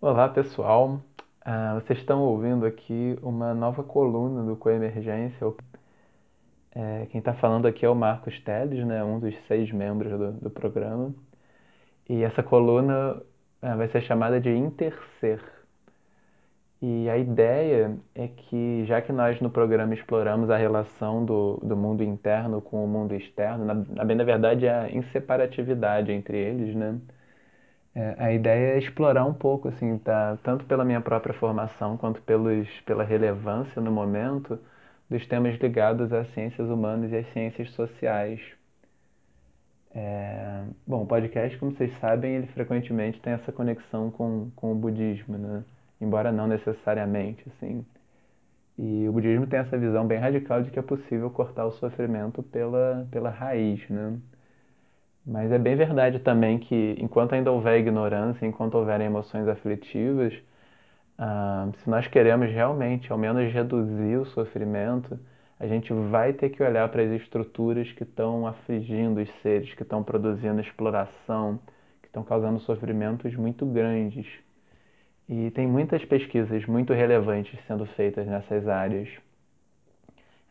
Olá pessoal, Ah, vocês estão ouvindo aqui uma nova coluna do Coemergência. É, quem está falando aqui é o Marcos Teles, né, um dos seis membros do, do programa. E essa coluna ah, vai ser chamada de Interser. E a ideia é que, já que nós no programa exploramos a relação do, do mundo interno com o mundo externo, na, na da verdade é a inseparatividade entre eles, né? É, a ideia é explorar um pouco, assim, tá? tanto pela minha própria formação quanto pelos, pela relevância no momento dos temas ligados às ciências humanas e às ciências sociais. É... Bom, o podcast, como vocês sabem, ele frequentemente tem essa conexão com, com o budismo, né? embora não necessariamente, assim. E o budismo tem essa visão bem radical de que é possível cortar o sofrimento pela, pela raiz, né? Mas é bem verdade também que enquanto ainda houver ignorância, enquanto houverem emoções aflitivas, ah, se nós queremos realmente, ao menos reduzir o sofrimento, a gente vai ter que olhar para as estruturas que estão afligindo os seres, que estão produzindo exploração, que estão causando sofrimentos muito grandes. E tem muitas pesquisas muito relevantes sendo feitas nessas áreas,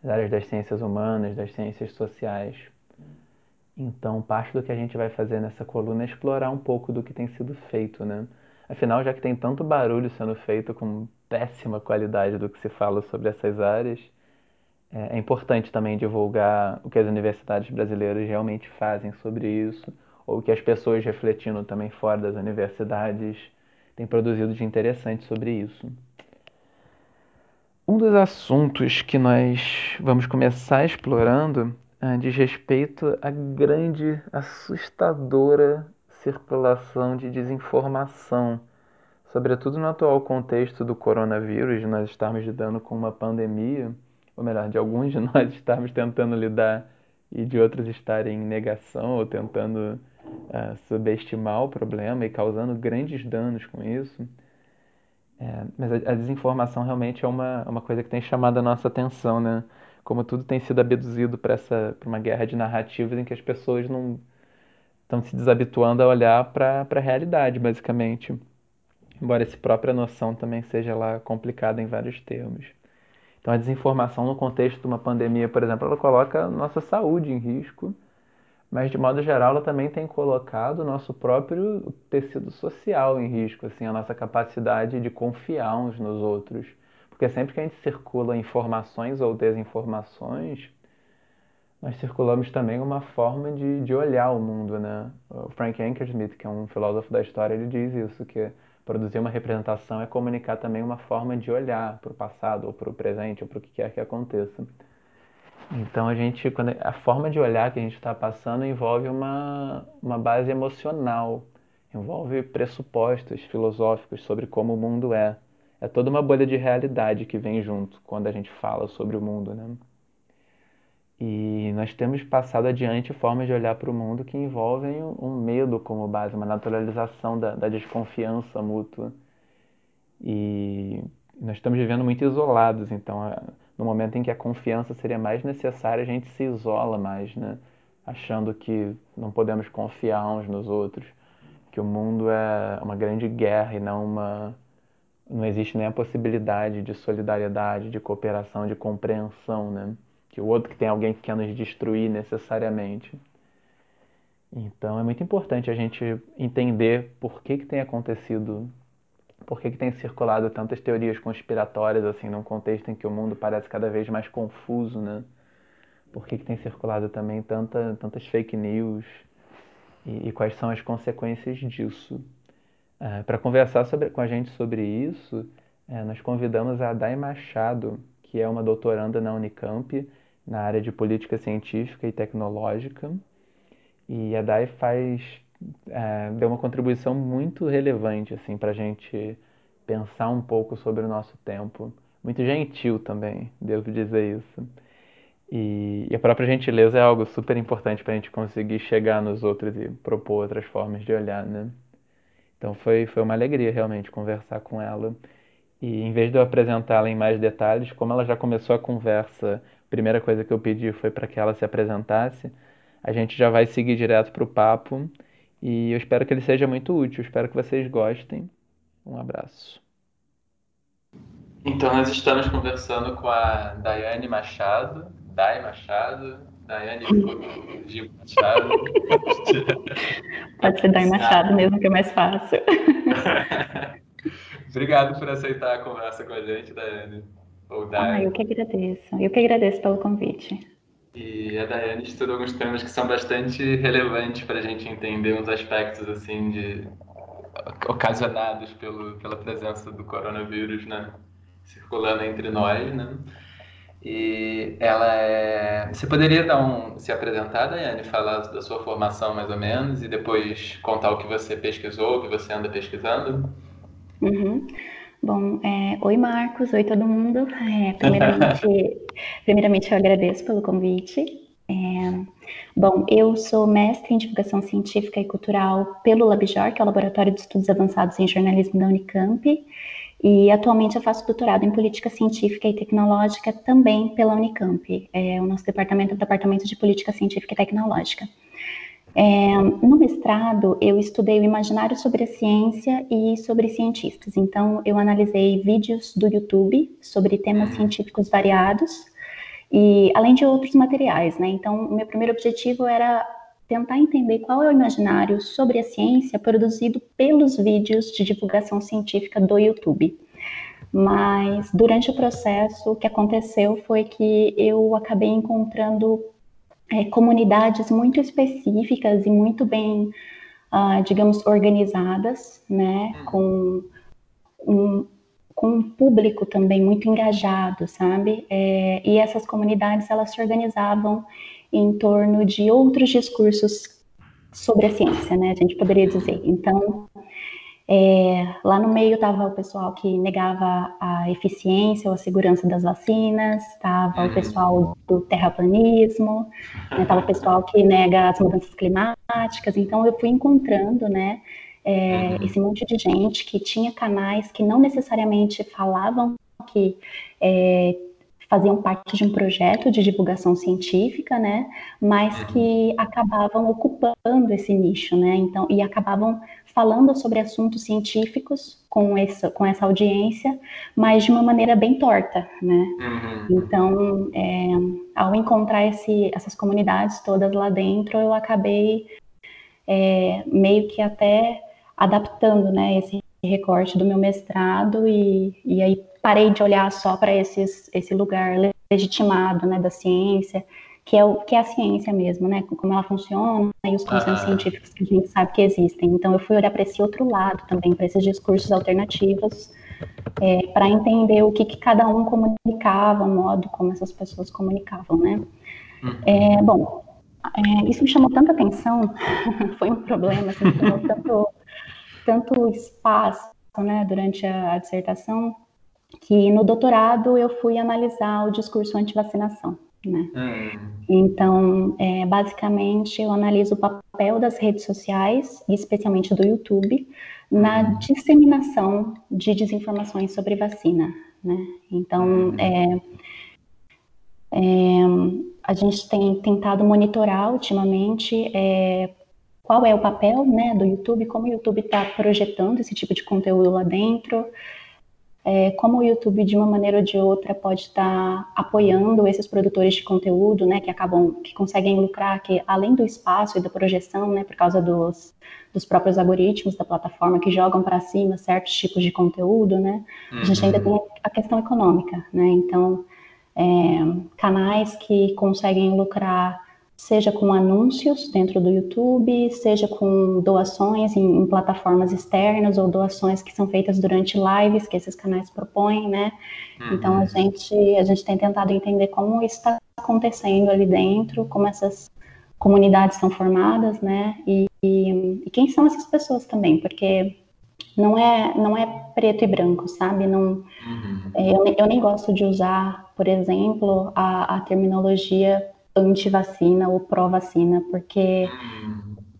as áreas das ciências humanas, das ciências sociais. Então, parte do que a gente vai fazer nessa coluna é explorar um pouco do que tem sido feito, né? Afinal, já que tem tanto barulho sendo feito com péssima qualidade do que se fala sobre essas áreas, é, é importante também divulgar o que as universidades brasileiras realmente fazem sobre isso, ou o que as pessoas refletindo também fora das universidades têm produzido de interessante sobre isso. Um dos assuntos que nós vamos começar explorando diz respeito à grande, assustadora circulação de desinformação, sobretudo no atual contexto do coronavírus, de nós estarmos lidando com uma pandemia, ou melhor, de alguns de nós estarmos tentando lidar e de outros estarem em negação ou tentando uh, subestimar o problema e causando grandes danos com isso. É, mas a, a, desinformação realmente é uma, uma coisa que tem chamado a nossa atenção, né? Como tudo tem sido abduzido para essa pra uma guerra de narrativas em que as pessoas não estão se desabituando a olhar para a realidade, basicamente. Embora essa própria noção também seja lá complicada em vários termos. Então a desinformação no contexto de uma pandemia, por exemplo, ela coloca nossa saúde em risco, mas de modo geral ela também tem colocado o nosso próprio tecido social em risco, assim, a nossa capacidade de confiar uns nos outros porque sempre que a gente circula informações ou desinformações, nós circulamos também uma forma de, de olhar o mundo, né? O Frank Ankersmith, que é um filósofo da história, ele diz isso, que produzir uma representação é comunicar também uma forma de olhar para o passado, ou para o presente, ou para o que quer que aconteça. Então a gente, quando, a forma de olhar que a gente está passando envolve uma, uma base emocional, envolve pressupostos filosóficos sobre como o mundo é é toda uma bolha de realidade que vem junto quando a gente fala sobre o mundo, né? E nós temos passado adiante formas de olhar para o mundo que envolvem um medo como base, uma naturalização da, da desconfiança mútua. E nós estamos vivendo muito isolados, então no momento em que a confiança seria mais necessária, a gente se isola mais, né? Achando que não podemos confiar uns nos outros, que o mundo é uma grande guerra e não uma não existe nem a possibilidade de solidariedade, de cooperação, de compreensão, né? Que o outro que tem alguém que quer nos destruir necessariamente. Então é muito importante a gente entender por que, que tem acontecido, por que, que tem circulado tantas teorias conspiratórias assim num contexto em que o mundo parece cada vez mais confuso, né? Por que, que tem circulado também tanta, tantas fake news e, e quais são as consequências disso. É, Para conversar sobre, com a gente sobre isso, é, nós convidamos a Dai Machado, que é uma doutoranda na Unicamp, na área de política científica e tecnológica. E a Dai faz, é, deu uma contribuição muito relevante assim, para a gente pensar um pouco sobre o nosso tempo. Muito gentil também, devo dizer isso. E a própria gentileza é algo super importante para a gente conseguir chegar nos outros e propor outras formas de olhar, né? Então foi, foi uma alegria realmente conversar com ela. E em vez de eu apresentá-la em mais detalhes, como ela já começou a conversa, a primeira coisa que eu pedi foi para que ela se apresentasse. A gente já vai seguir direto para o papo e eu espero que ele seja muito útil, espero que vocês gostem. Um abraço. Então, nós estamos conversando com a Daiane Machado, Dai Machado, Daiane Gil Machado. Pode ser Dai Machado mesmo, que é mais fácil. Obrigado por aceitar a conversa com a gente, Daiane. Ou Dai. Ah, eu que agradeço. Eu que agradeço pelo convite. E a Daiane estuda alguns temas que são bastante relevantes para a gente entender uns aspectos assim de ocasionados pelo, pela presença do coronavírus, né? circulando entre nós, né? E ela é. Você poderia dar um. se apresentar, Daiane, falar da sua formação mais ou menos e depois contar o que você pesquisou, o que você anda pesquisando? Uhum. Bom, é... oi Marcos, oi todo mundo. É, primeiramente, primeiramente, eu agradeço pelo convite. É... Bom, eu sou mestre em divulgação científica e cultural pelo LabJOR, que é o Laboratório de Estudos Avançados em Jornalismo da Unicamp. E atualmente eu faço doutorado em política científica e tecnológica também pela Unicamp. É, o nosso departamento é o Departamento de Política Científica e Tecnológica. É, no mestrado, eu estudei o imaginário sobre a ciência e sobre cientistas. Então, eu analisei vídeos do YouTube sobre temas científicos variados, e além de outros materiais, né? Então, o meu primeiro objetivo era tentar entender qual é o imaginário sobre a ciência produzido pelos vídeos de divulgação científica do YouTube. Mas durante o processo, o que aconteceu foi que eu acabei encontrando é, comunidades muito específicas e muito bem, uh, digamos, organizadas, né, com um, com um público também muito engajado, sabe? É, e essas comunidades elas se organizavam em torno de outros discursos sobre a ciência, né? A gente poderia dizer. Então, é, lá no meio estava o pessoal que negava a eficiência ou a segurança das vacinas, estava o uhum. pessoal do terraplanismo, estava né, o pessoal que nega as mudanças climáticas. Então, eu fui encontrando, né? É, uhum. esse monte de gente que tinha canais que não necessariamente falavam que é, faziam parte de um projeto de divulgação científica, né, mas uhum. que acabavam ocupando esse nicho, né, então, e acabavam falando sobre assuntos científicos com essa, com essa audiência, mas de uma maneira bem torta, né. Uhum. Então, é, ao encontrar esse, essas comunidades todas lá dentro, eu acabei é, meio que até adaptando, né, esse recorte do meu mestrado e, e aí parei de olhar só para esse lugar legitimado, né, da ciência, que é, o, que é a ciência mesmo, né, como ela funciona e os conceitos ah. científicos que a gente sabe que existem. Então eu fui olhar para esse outro lado também, para esses discursos alternativos, é, para entender o que, que, cada um comunicava, o modo como essas pessoas comunicavam, né. Uhum. É, bom, é, isso me chamou tanta atenção, foi um problema, assim, tomou tanto, tanto espaço, né, durante a, a dissertação, que no doutorado eu fui analisar o discurso anti-vacinação. Né? Hum. Então, é, basicamente, eu analiso o papel das redes sociais, especialmente do YouTube, na hum. disseminação de desinformações sobre vacina. Né? Então, hum. é, é, a gente tem tentado monitorar ultimamente é, qual é o papel né, do YouTube, como o YouTube está projetando esse tipo de conteúdo lá dentro, é, como o YouTube, de uma maneira ou de outra, pode estar apoiando esses produtores de conteúdo, né, que acabam, que conseguem lucrar, que além do espaço e da projeção, né, por causa dos, dos próprios algoritmos da plataforma que jogam para cima certos tipos de conteúdo, né, uhum. a gente ainda uhum. tem a questão econômica, né, então, é, canais que conseguem lucrar seja com anúncios dentro do YouTube, seja com doações em, em, plataformas externas ou doações que são feitas durante lives que esses canais propõem, né? Uhum. Então a gente a gente tem tentado entender como está acontecendo ali dentro, como essas comunidades são formadas, né? E, e, e, quem são essas pessoas também, porque não é não é preto e branco, sabe? Não, uhum. É, eu, eu nem gosto de usar, por exemplo, a, a terminologia anti-vacina ou pró-vacina, porque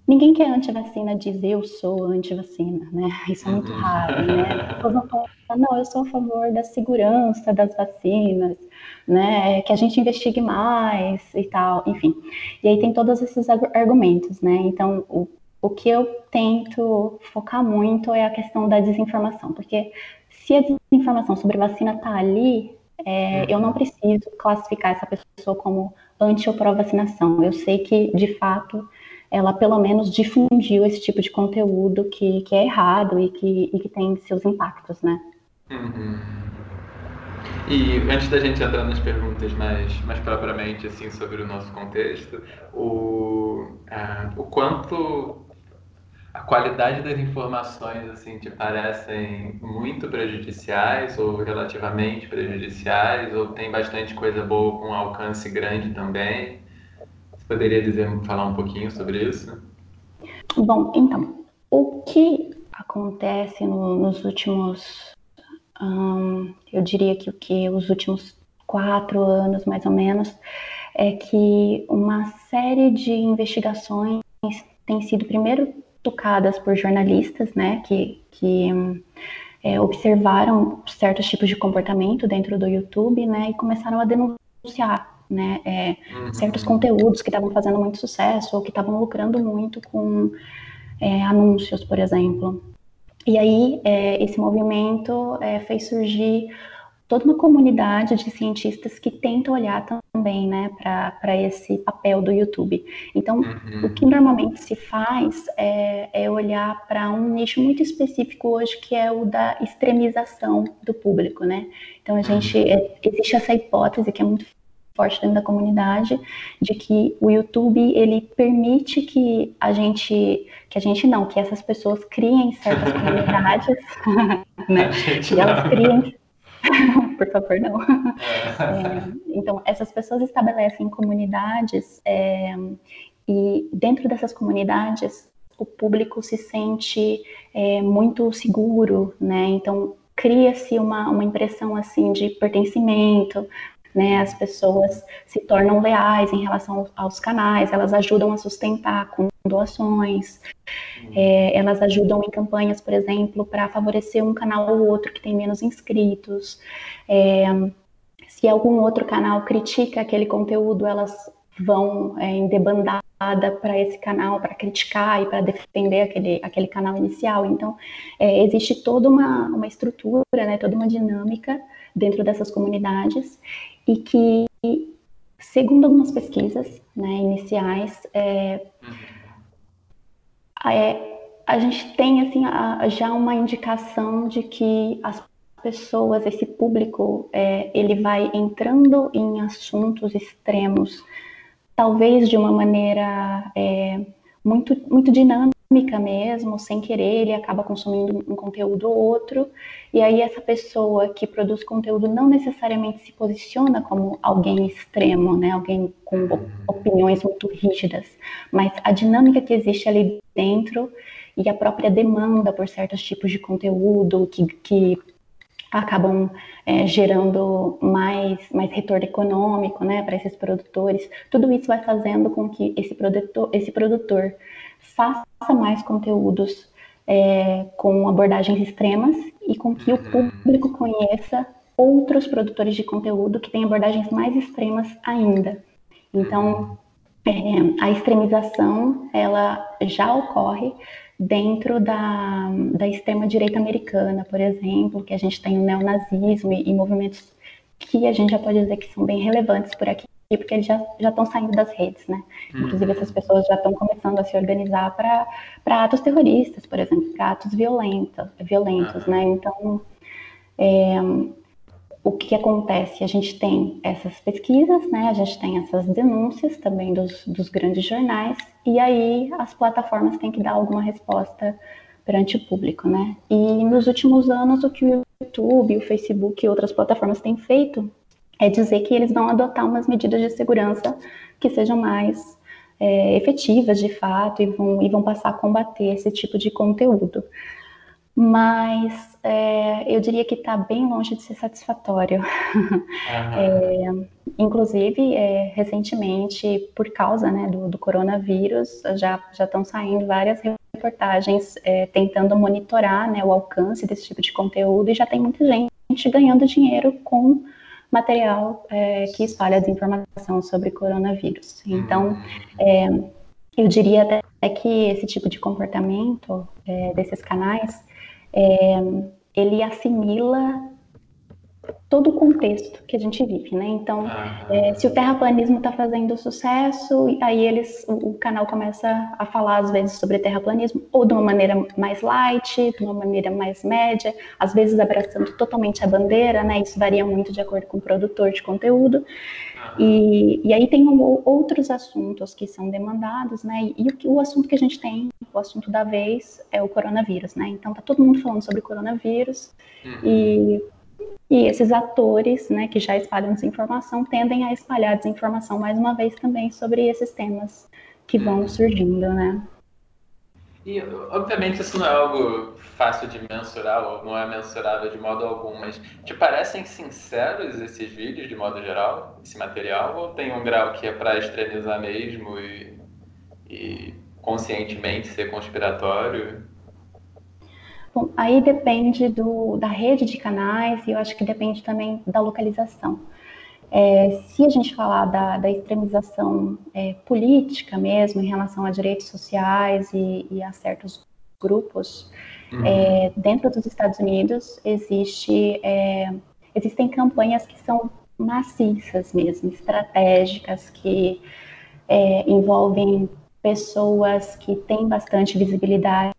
ninguém que é anti-vacina diz eu sou anti-vacina, né? Isso é muito uhum. raro, né? As pessoas não falam, não, eu sou a favor da segurança das vacinas, né? Que a gente investigue mais e tal, enfim. E aí tem todos esses argumentos, né? Então, o, o que eu tento focar muito é a questão da desinformação, porque se a desinformação sobre vacina está ali, é, uhum. eu não preciso classificar essa pessoa como anti ou pró-vacinação. Eu sei que, de fato, ela pelo menos difundiu esse tipo de conteúdo que, que é errado e que, e que tem seus impactos, né? Uhum. E antes da gente entrar nas perguntas mais, mais propriamente assim sobre o nosso contexto, o, o quanto a qualidade das informações assim te parecem muito prejudiciais ou relativamente prejudiciais ou tem bastante coisa boa com alcance grande também? Você poderia dizer, falar um pouquinho sobre isso? Bom, então, o que acontece no, nos últimos Hum, eu diria que o que os últimos quatro anos, mais ou menos, é que uma série de investigações tem sido primeiro tocadas por jornalistas, né, que, que é, observaram certos tipos de comportamento dentro do YouTube, né, e começaram a denunciar, né, é, uhum. certos conteúdos que estavam fazendo muito sucesso ou que estavam lucrando muito com é, anúncios, por exemplo. E aí, é, esse movimento é, fez surgir toda uma comunidade de cientistas que tenta olhar também né, para esse papel do YouTube. Então, uhum. o que normalmente se faz é, é olhar para um nicho muito específico hoje, que é o da extremização do público. Né? Então, a gente, uhum. é, existe essa hipótese que é muito forte dentro da comunidade de que o YouTube ele permite que a gente que a gente não que essas pessoas criem certas comunidades né que elas criem por favor não é, então essas pessoas estabelecem comunidades é, e dentro dessas comunidades o público se sente é, muito seguro né então cria-se uma, uma impressão assim de pertencimento, né? As pessoas se tornam leais em relação aos canais, elas ajudam a sustentar com doações, uhum. é, elas ajudam em campanhas, por exemplo, para favorecer um canal ou outro que tem menos inscritos. É, se algum outro canal critica aquele conteúdo, elas vão é, em debandada para esse canal, para criticar e para defender aquele, aquele canal inicial. Então, é, existe toda uma, uma estrutura, né, toda uma dinâmica dentro dessas comunidades e que, segundo algumas pesquisas né, iniciais, é, é, a gente tem assim, a, já uma indicação de que as pessoas, esse público, é, ele vai entrando em assuntos extremos, talvez de uma maneira é, muito, muito dinâmica mesmo, sem querer, ele acaba consumindo um conteúdo ou outro, e aí essa pessoa que produz conteúdo não necessariamente se posiciona como alguém extremo, né, alguém com uhum. opiniões muito rígidas, mas a dinâmica que existe ali dentro e a própria demanda por certos tipos de conteúdo que, que acabam é, gerando mais, mais retorno econômico né, para esses produtores. Tudo isso vai fazendo com que esse produtor, esse produtor faça mais conteúdos é, com abordagens extremas e com que o uhum. público conheça outros produtores de conteúdo que têm abordagens mais extremas ainda. Então, uhum. é, a extremização ela já ocorre dentro da, da extrema-direita americana, por exemplo, que a gente tem o neonazismo e, e movimentos que a gente já pode dizer que são bem relevantes por aqui porque eles já estão saindo das redes, né? Uhum. Inclusive, essas pessoas já estão começando a se organizar para atos terroristas, por exemplo, para atos violentos, violentos, uhum. né? Então, é, o que acontece? A gente tem essas pesquisas, né? A gente tem essas denúncias também dos, dos grandes jornais, e aí as plataformas têm que dar alguma resposta perante o público, né? E nos últimos anos, o que o YouTube, o Facebook e outras plataformas têm feito é dizer que eles vão adotar umas medidas de segurança que sejam mais é, efetivas de fato e vão, e vão passar a combater esse tipo de conteúdo. Mas é, eu diria que está bem longe de ser satisfatório. É, inclusive, é, recentemente, por causa né, do, do, coronavírus, já estão saindo várias reportagens é, tentando monitorar né, o alcance desse tipo de conteúdo e já tem muita gente ganhando dinheiro com material é, que espalha desinformação sobre coronavírus. Então, é, eu diria até que esse tipo de comportamento é, desses canais, é, ele assimila todo o contexto que a gente vive, né? Então, é, se o terraplanismo está fazendo sucesso, aí eles, o, o, canal começa a falar às vezes sobre terraplanismo, ou de uma maneira mais light, de uma maneira mais média, às vezes abraçando totalmente a bandeira, né? Isso varia muito de acordo com o produtor de conteúdo. E, e aí tem um, outros assuntos que são demandados, né? E o, o assunto que a gente tem, o assunto da vez, é o coronavírus, né? Então tá todo mundo falando sobre o coronavírus uhum. e e esses atores, né, que já espalham desinformação, tendem a espalhar desinformação mais uma vez também sobre esses temas que vão uhum. surgindo, né? E, obviamente, isso não é algo fácil de mensurar, ou não é mensurável de modo algum, mas te parecem sinceros esses vídeos, de modo geral, esse material, ou tem um grau que é para extremizar mesmo e, e conscientemente ser conspiratório? Bom, aí depende do, da rede de canais e eu acho que depende também da localização. É, se a gente falar da, da extremização é, política mesmo, em relação a direitos sociais e, e a certos grupos, uhum. é, dentro dos Estados Unidos existe, é, existem campanhas que são maciças mesmo, estratégicas, que é, envolvem pessoas que têm bastante visibilidade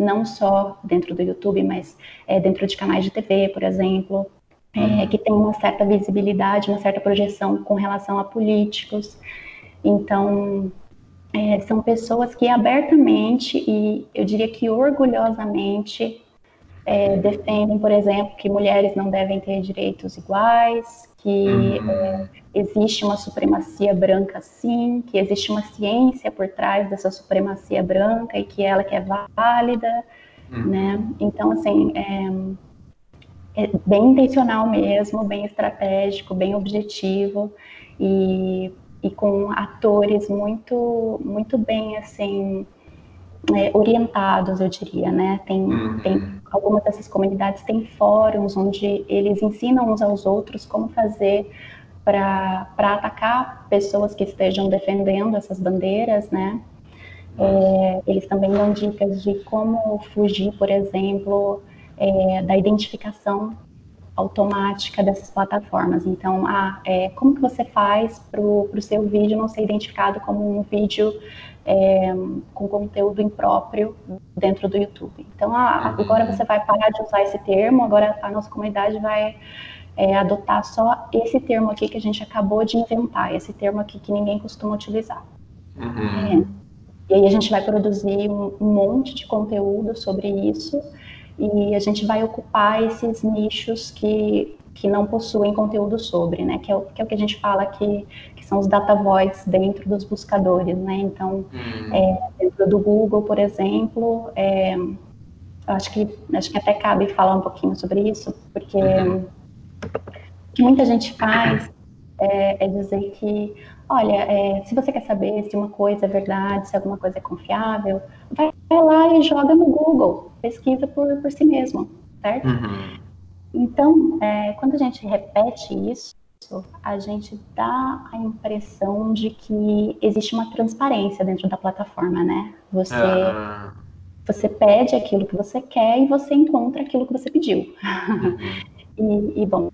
não só dentro do YouTube, mas é, dentro de canais de TV, por exemplo, é, uhum. que tem uma certa visibilidade, uma certa projeção com relação a políticos. Então, é, são pessoas que abertamente e eu diria que orgulhosamente é, defendem, por exemplo, que mulheres não devem ter direitos iguais, que uhum. é, existe uma supremacia branca sim, que existe uma ciência por trás dessa supremacia branca e que ela que é válida, uhum. né? Então, assim, é, é, bem intencional mesmo, bem estratégico, bem objetivo e, e com atores muito, muito bem, assim, é, orientados, eu diria, né? Tem, uhum. tem algumas dessas comunidades têm fóruns onde eles ensinam uns aos outros como fazer para atacar pessoas que estejam defendendo essas bandeiras, né? É, eles também dão dicas de como fugir, por exemplo, é, da identificação automática dessas plataformas. Então, ah, é, como que você faz para o seu vídeo não ser identificado como um vídeo é, com conteúdo impróprio dentro do YouTube? Então, ah, agora você vai parar de usar esse termo, agora a nossa comunidade vai é, adotar só esse termo aqui que a gente acabou de inventar, esse termo aqui que ninguém costuma utilizar. Uhum. É. E aí a gente vai produzir um, um monte de conteúdo sobre isso e a gente vai ocupar esses nichos que, que não possuem conteúdo sobre, né? Que é, o, que é o que a gente fala que são os data voids dentro dos buscadores, né? Então, uhum. é, dentro do Google, por exemplo, é, acho que acho que até cabe falar um pouquinho sobre isso, porque uhum. o que muita gente faz é, é dizer que olha, é, se você quer saber se uma coisa é verdade, se alguma coisa é confiável, vai lá e joga no Google, pesquisa por, por si mesmo, certo? Uhum. Então, é, quando a gente repete isso, a gente dá a impressão de que existe uma transparência dentro da plataforma, né? Você, uhum. você pede aquilo que você quer e você encontra aquilo que você pediu. Uhum. e, e, bom,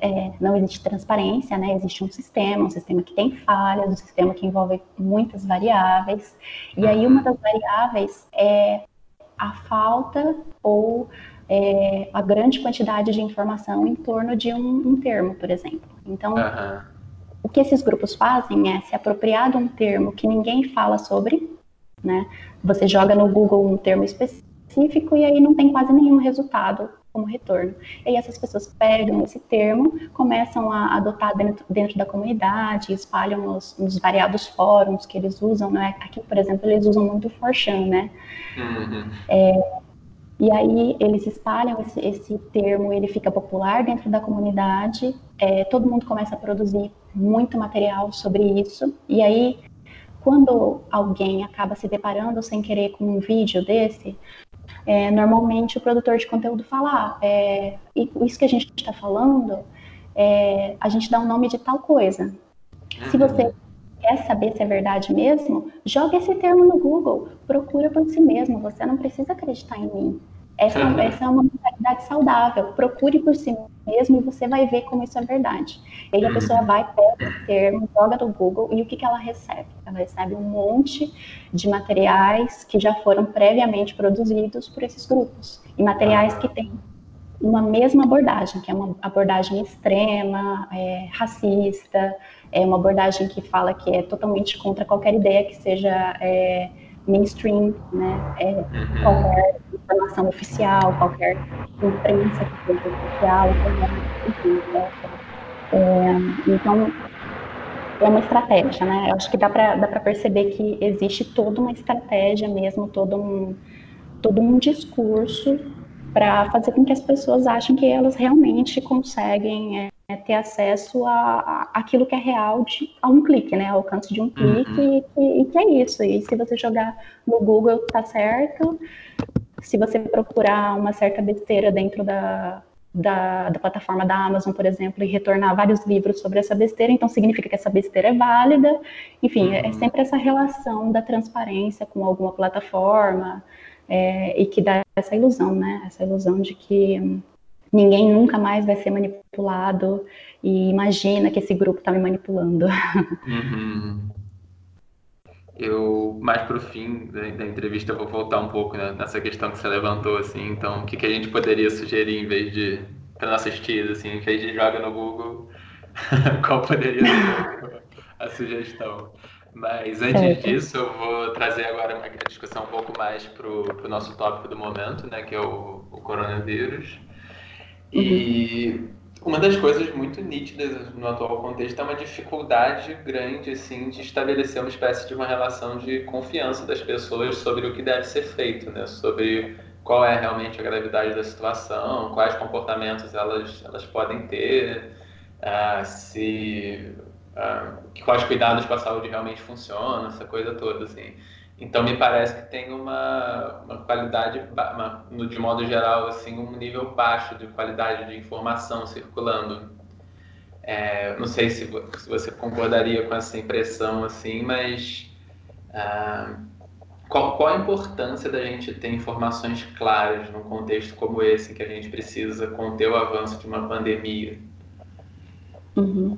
é, não existe transparência, né? Existe um sistema, um sistema que tem falhas, um sistema que envolve muitas variáveis. E aí uma das variáveis é a falta ou é, a grande quantidade de informação em torno de um, um termo, por exemplo. Então, uhum. o que esses grupos fazem é se apropriar de um termo que ninguém fala sobre, né? Você joga no Google um termo específico e aí não tem quase nenhum resultado como retorno. E aí essas pessoas pegam esse termo, começam a adotar dentro, dentro da comunidade, espalham nos, nos, variados fóruns que eles usam, né? Aqui, por exemplo, eles usam muito o Forchan, né? Uhum. É, e aí eles espalham esse, esse, termo, ele fica popular dentro da comunidade, é, todo mundo começa a produzir muito material sobre isso, e aí quando alguém acaba se deparando sem querer com um vídeo desse, é, normalmente o produtor de conteúdo fala, ah, é, isso que a gente está falando, é, a gente dá o um nome de tal coisa. Se uhum. você quer saber se é verdade mesmo, joga esse termo no Google, procura por si mesmo, você não precisa acreditar em mim. Essa, essa é uma mentalidade saudável. Procure por si mesmo e você vai ver como isso é verdade. E aí a pessoa vai, pega o termo, joga no Google e o que, que ela recebe? Ela recebe um monte de materiais que já foram previamente produzidos por esses grupos. E materiais que têm uma mesma abordagem, que é uma abordagem extrema, é, racista, é uma abordagem que fala que é totalmente contra qualquer ideia que seja é, mainstream, né? É, uhum. qualquer informação oficial, qualquer imprensa que seja oficial, enfim, né? é, então é uma estratégia, né? Eu acho que dá para dá para perceber que existe toda uma estratégia mesmo, todo um todo um discurso para fazer com que as pessoas achem que elas realmente conseguem é, é, ter acesso a, a, aquilo que é real de, a um clique, né? Ao alcance de um clique uhum. e, e, que é isso. E se você jogar no Google, tá certo. Se você procurar uma certa besteira dentro da, da, da, plataforma da Amazon, por exemplo, e retornar vários livros sobre essa besteira, então significa que essa besteira é válida. Enfim, é uhum. é sempre essa relação da transparência com alguma plataforma é, e que dá essa ilusão, né? Essa ilusão de que ninguém nunca mais vai ser manipulado e imagina que esse grupo está me manipulando. Uhum. Eu, mais para o fim da, da, entrevista, vou voltar um pouco né, nessa questão que você levantou, assim, então, o que, que a gente poderia sugerir em vez de, para nossas tias, assim, em vez de joga no Google, qual poderia ser a sugestão? Mas antes disso, eu vou trazer agora uma discussão um pouco mais para o nosso tópico do momento, né, que é o, o coronavírus. E uma das coisas muito nítidas no atual contexto é uma dificuldade grande assim de estabelecer uma espécie de uma relação de confiança das pessoas sobre o que deve ser feito, né? Sobre qual é realmente a gravidade da situação, quais comportamentos elas elas podem ter, uh, se uh, quais cuidados com a saúde realmente funcionam, essa coisa toda assim. Então me parece que tem uma, uma qualidade, uma, de modo geral, assim, um nível baixo de qualidade de informação circulando. É, não sei se, se, você concordaria com essa impressão, assim, mas ah, qual, qual, a importância da gente ter informações claras num contexto como esse, que a gente precisa conter o avanço de uma pandemia? Uhum.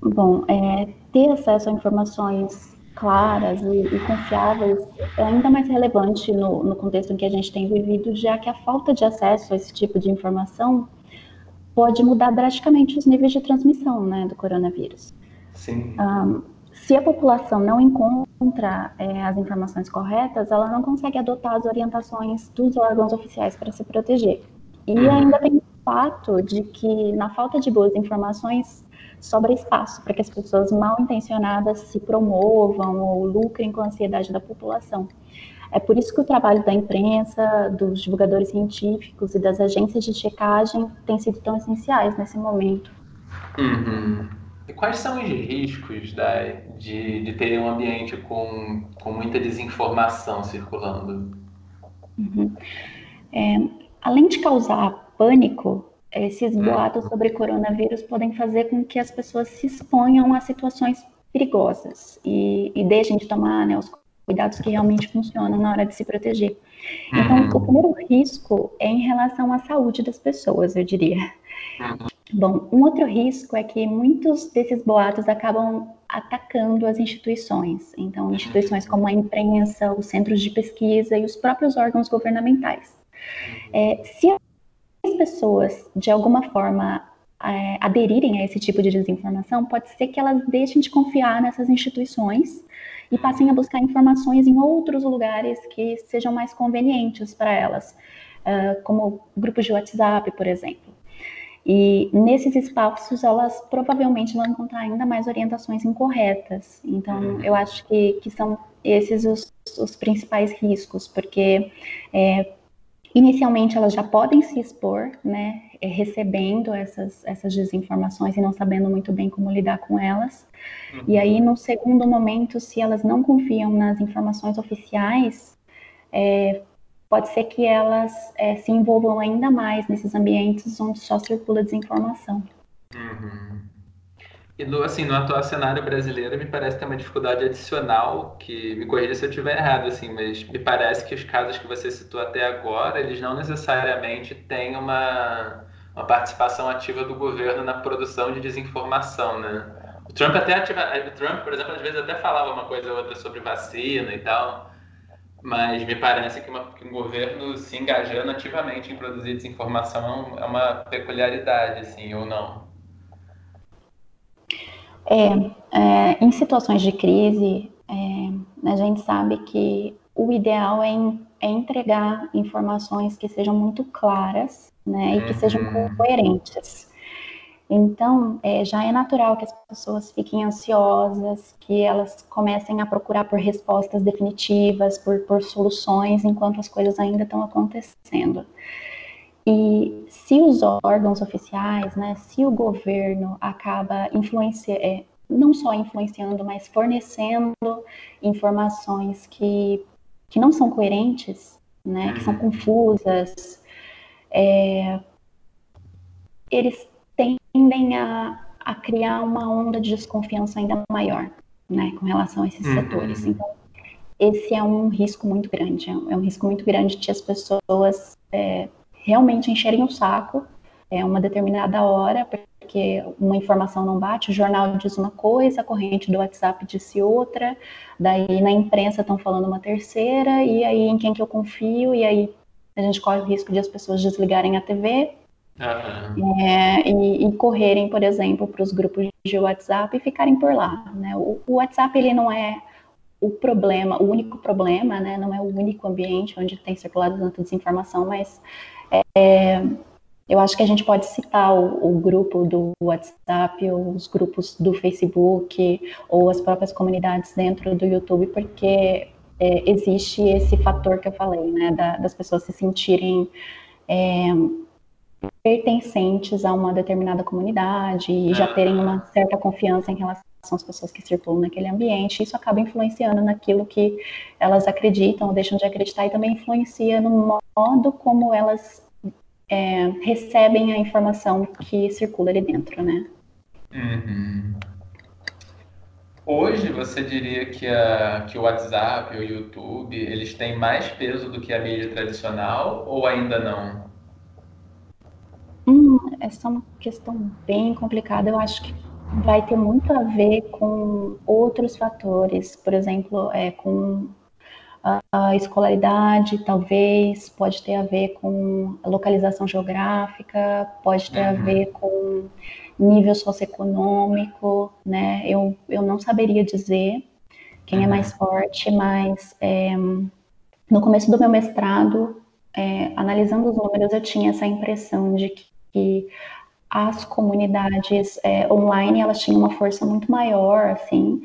Bom, é, ter acesso a informações claras e, e, confiáveis é ainda mais relevante no, no, contexto em que a gente tem vivido, já que a falta de acesso a esse tipo de informação pode mudar drasticamente os níveis de transmissão né, do coronavírus. Sim. Um, se a população não encontra é, as informações corretas, ela não consegue adotar as orientações dos órgãos oficiais para se proteger. E uhum. ainda tem o fato de que, na falta de boas informações, sobra espaço para que as pessoas mal intencionadas se promovam ou lucrem com a ansiedade da população. É por isso que o trabalho da imprensa, dos divulgadores científicos e das agências de checagem tem sido tão essenciais nesse momento. Uhum. E quais são os riscos da, de, de ter um ambiente com, com muita desinformação circulando? Uhum. É, além de causar pânico, esses hum. boatos sobre coronavírus podem fazer com que as pessoas se exponham a situações perigosas e, e deixem de tomar né, os cuidados que realmente funcionam na hora de se proteger. Então, o uhum. primeiro risco é em relação à saúde das pessoas, eu diria. Uhum. Bom, um outro risco é que muitos desses boatos acabam atacando as instituições. Então, instituições como a imprensa, os centros de pesquisa e os próprios órgãos governamentais. É, se pessoas, de alguma forma, é, aderirem a esse tipo de desinformação, pode ser que elas deixem de confiar nessas instituições e passem a buscar informações em outros lugares que sejam mais convenientes para elas, uh, como grupos de WhatsApp, por exemplo. E nesses espaços, elas provavelmente vão encontrar ainda mais orientações incorretas. Então, uhum. eu acho que, que são esses os, os principais riscos, porque é, Inicialmente, elas já podem se expor, né, eh, recebendo essas, essas desinformações e não sabendo muito bem como lidar com elas. Uhum. E aí, no segundo momento, se elas não confiam nas informações oficiais, é, pode ser que elas é, se envolvam ainda mais nesses ambientes onde só circula desinformação. Uhum. E no, assim, no atual cenário brasileiro, me parece ter uma dificuldade adicional, que me corrija se eu estiver errado, assim, mas me parece que os casos que você citou até agora, eles não necessariamente têm uma, uma participação ativa do governo na produção de desinformação, né? O Trump até ativa, o Trump, por exemplo, às vezes até falava uma coisa ou outra sobre vacina e tal, mas me parece que, uma, que um governo se engajando ativamente em produzir desinformação é uma peculiaridade, assim, ou não? É, é, em situações de crise, é, a gente sabe que o ideal é, em, é, entregar informações que sejam muito claras né, e que sejam uhum. coerentes. Então, é, já é natural que as pessoas fiquem ansiosas, que elas comecem a procurar por respostas definitivas, por, por soluções, enquanto as coisas ainda estão acontecendo. E se os órgãos oficiais, né, se o governo acaba influenciando, é, não só influenciando, mas fornecendo informações que, que não são coerentes, né, que são uhum. confusas, é, eles tendem a, a criar uma onda de desconfiança ainda maior, né, com relação a esses uhum. setores. Então, esse é um risco muito grande, é um risco muito grande de as pessoas é, realmente encherem o saco é uma determinada hora, porque uma informação não bate, o jornal diz uma coisa, a corrente do WhatsApp disse outra, daí na imprensa estão falando uma terceira, e aí em quem que eu confio, e aí a gente corre o risco de as pessoas desligarem a TV uhum. é, e, e, correrem, por exemplo, para os grupos de WhatsApp e ficarem por lá. Né? O, o WhatsApp ele não é o problema, o único problema, né? não é o único ambiente onde tem circulado tanta desinformação, mas é, eu acho que a gente pode citar o, o, grupo do WhatsApp, ou os grupos do Facebook, ou as próprias comunidades dentro do YouTube, porque é, existe esse fator que eu falei, né, da, das pessoas se sentirem é, pertencentes a uma determinada comunidade e já terem uma certa confiança em relação às pessoas que circulam naquele ambiente. Isso acaba influenciando naquilo que elas acreditam ou deixam de acreditar e também influencia no modo como elas é, recebem a informação que circula ali dentro, né? Uhum. Hoje você diria que, a, que o WhatsApp, o YouTube, eles têm mais peso do que a mídia tradicional ou ainda não? Hum, essa é uma questão bem complicada. Eu acho que vai ter muito a ver com outros fatores, por exemplo, é, com a escolaridade, talvez, pode ter a ver com localização geográfica, pode ter uhum. a ver com nível socioeconômico, né? Eu, eu não saberia dizer quem uhum. é mais forte, mas é, no começo do meu mestrado, é, analisando os números, eu tinha essa impressão de que, que as comunidades é, online elas tinham uma força muito maior, assim,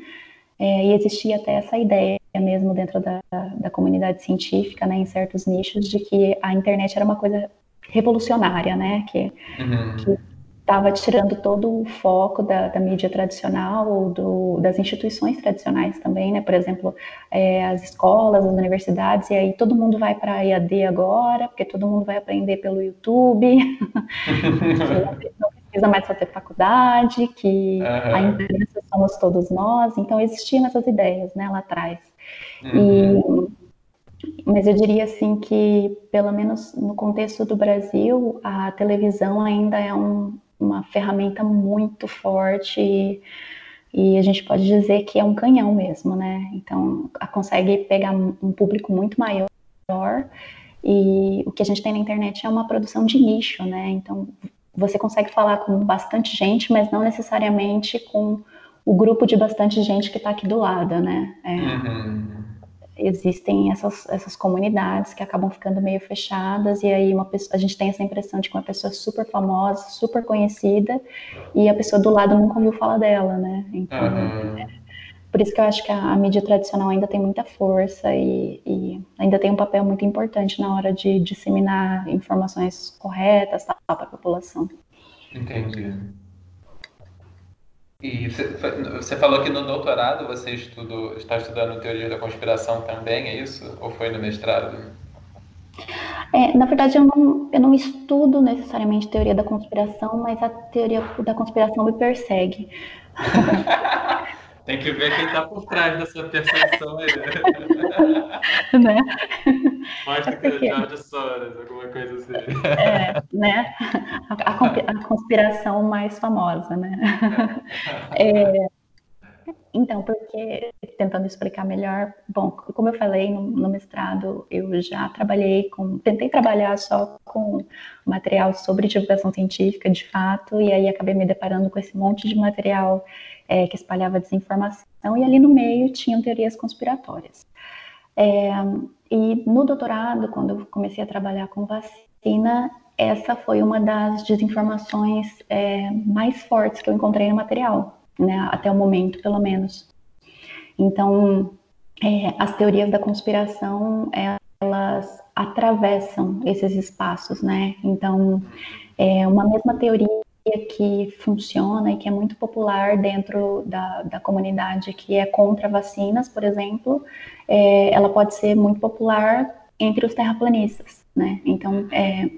é, e existia até essa ideia mesmo dentro da, da comunidade científica, né, em certos nichos, de que a internet era uma coisa revolucionária, né, que uhum. Estava tirando todo o foco da, da mídia tradicional ou do, das instituições tradicionais também, né, por exemplo, é, as escolas, as universidades, e aí todo mundo vai para a EAD agora, porque todo mundo vai aprender pelo YouTube, não precisa mais fazer faculdade, que uhum. a internet somos todos nós, então existiam essas ideias, né, lá atrás. Uhum. E, mas eu diria assim que, pelo menos no contexto do Brasil, a televisão ainda é um, uma ferramenta muito forte e, e, a gente pode dizer que é um canhão mesmo, né? Então, consegue pegar um público muito maior e o que a gente tem na internet é uma produção de nicho, né? Então, você consegue falar com bastante gente, mas não necessariamente com o grupo de bastante gente que está aqui do lado, né? É, uhum. Existem essas, essas comunidades que acabam ficando meio fechadas, e aí uma pessoa, a gente tem essa impressão de que uma pessoa super famosa, super conhecida, e a pessoa do lado nunca ouviu falar dela, né? Então, uhum. é, por isso que eu acho que a, a, mídia tradicional ainda tem muita força e, e ainda tem um papel muito importante na hora de disseminar informações corretas para a população. Entendi. E você falou que no doutorado você estudou, está estudando teoria da conspiração também, é isso? Ou foi no mestrado? É, na verdade, eu não, eu não estudo necessariamente teoria da conspiração, mas a teoria da conspiração me persegue. Tem que ver quem está por trás dessa percepção aí. né? Mostra que é George Soros, alguma coisa assim. É, né? A, a conspiração mais famosa, né? É, então, porque, tentando explicar melhor, bom, como eu falei no, no, mestrado, eu já trabalhei com, tentei trabalhar só com material sobre divulgação científica, de fato, e aí acabei me deparando com esse monte de material é, que espalhava desinformação, e ali no meio tinham teorias conspiratórias. É, e no doutorado, quando eu comecei a trabalhar com vacina, essa foi uma das desinformações é, mais fortes que eu encontrei no material, né, até o momento, pelo menos. Então, é, as teorias da conspiração, elas atravessam esses espaços, né? Então, é uma mesma teoria que funciona e que é muito popular dentro da, da comunidade que é contra vacinas, por exemplo, é, ela pode ser muito popular entre os terraplanistas, né? Então, é,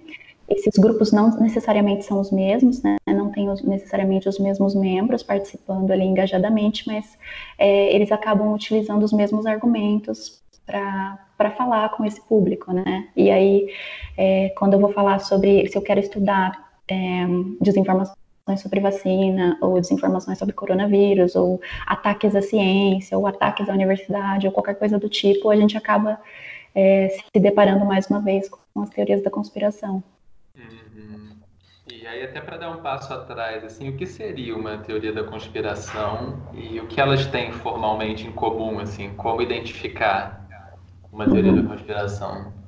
esses grupos não necessariamente são os mesmos, né? Não tem os, necessariamente os mesmos membros participando ali engajadamente, mas é, eles acabam utilizando os mesmos argumentos para falar com esse público, né? E aí, é, quando eu vou falar sobre, se eu quero estudar é, desinformações sobre vacina, ou desinformações sobre coronavírus, ou ataques à ciência, ou ataques à universidade, ou qualquer coisa do tipo, a gente acaba é, se deparando mais uma vez com as teorias da conspiração. Uhum. E aí, até para dar um passo atrás, assim, o que seria uma teoria da conspiração e o que elas têm formalmente em comum, assim, como identificar uma teoria uhum. da conspiração?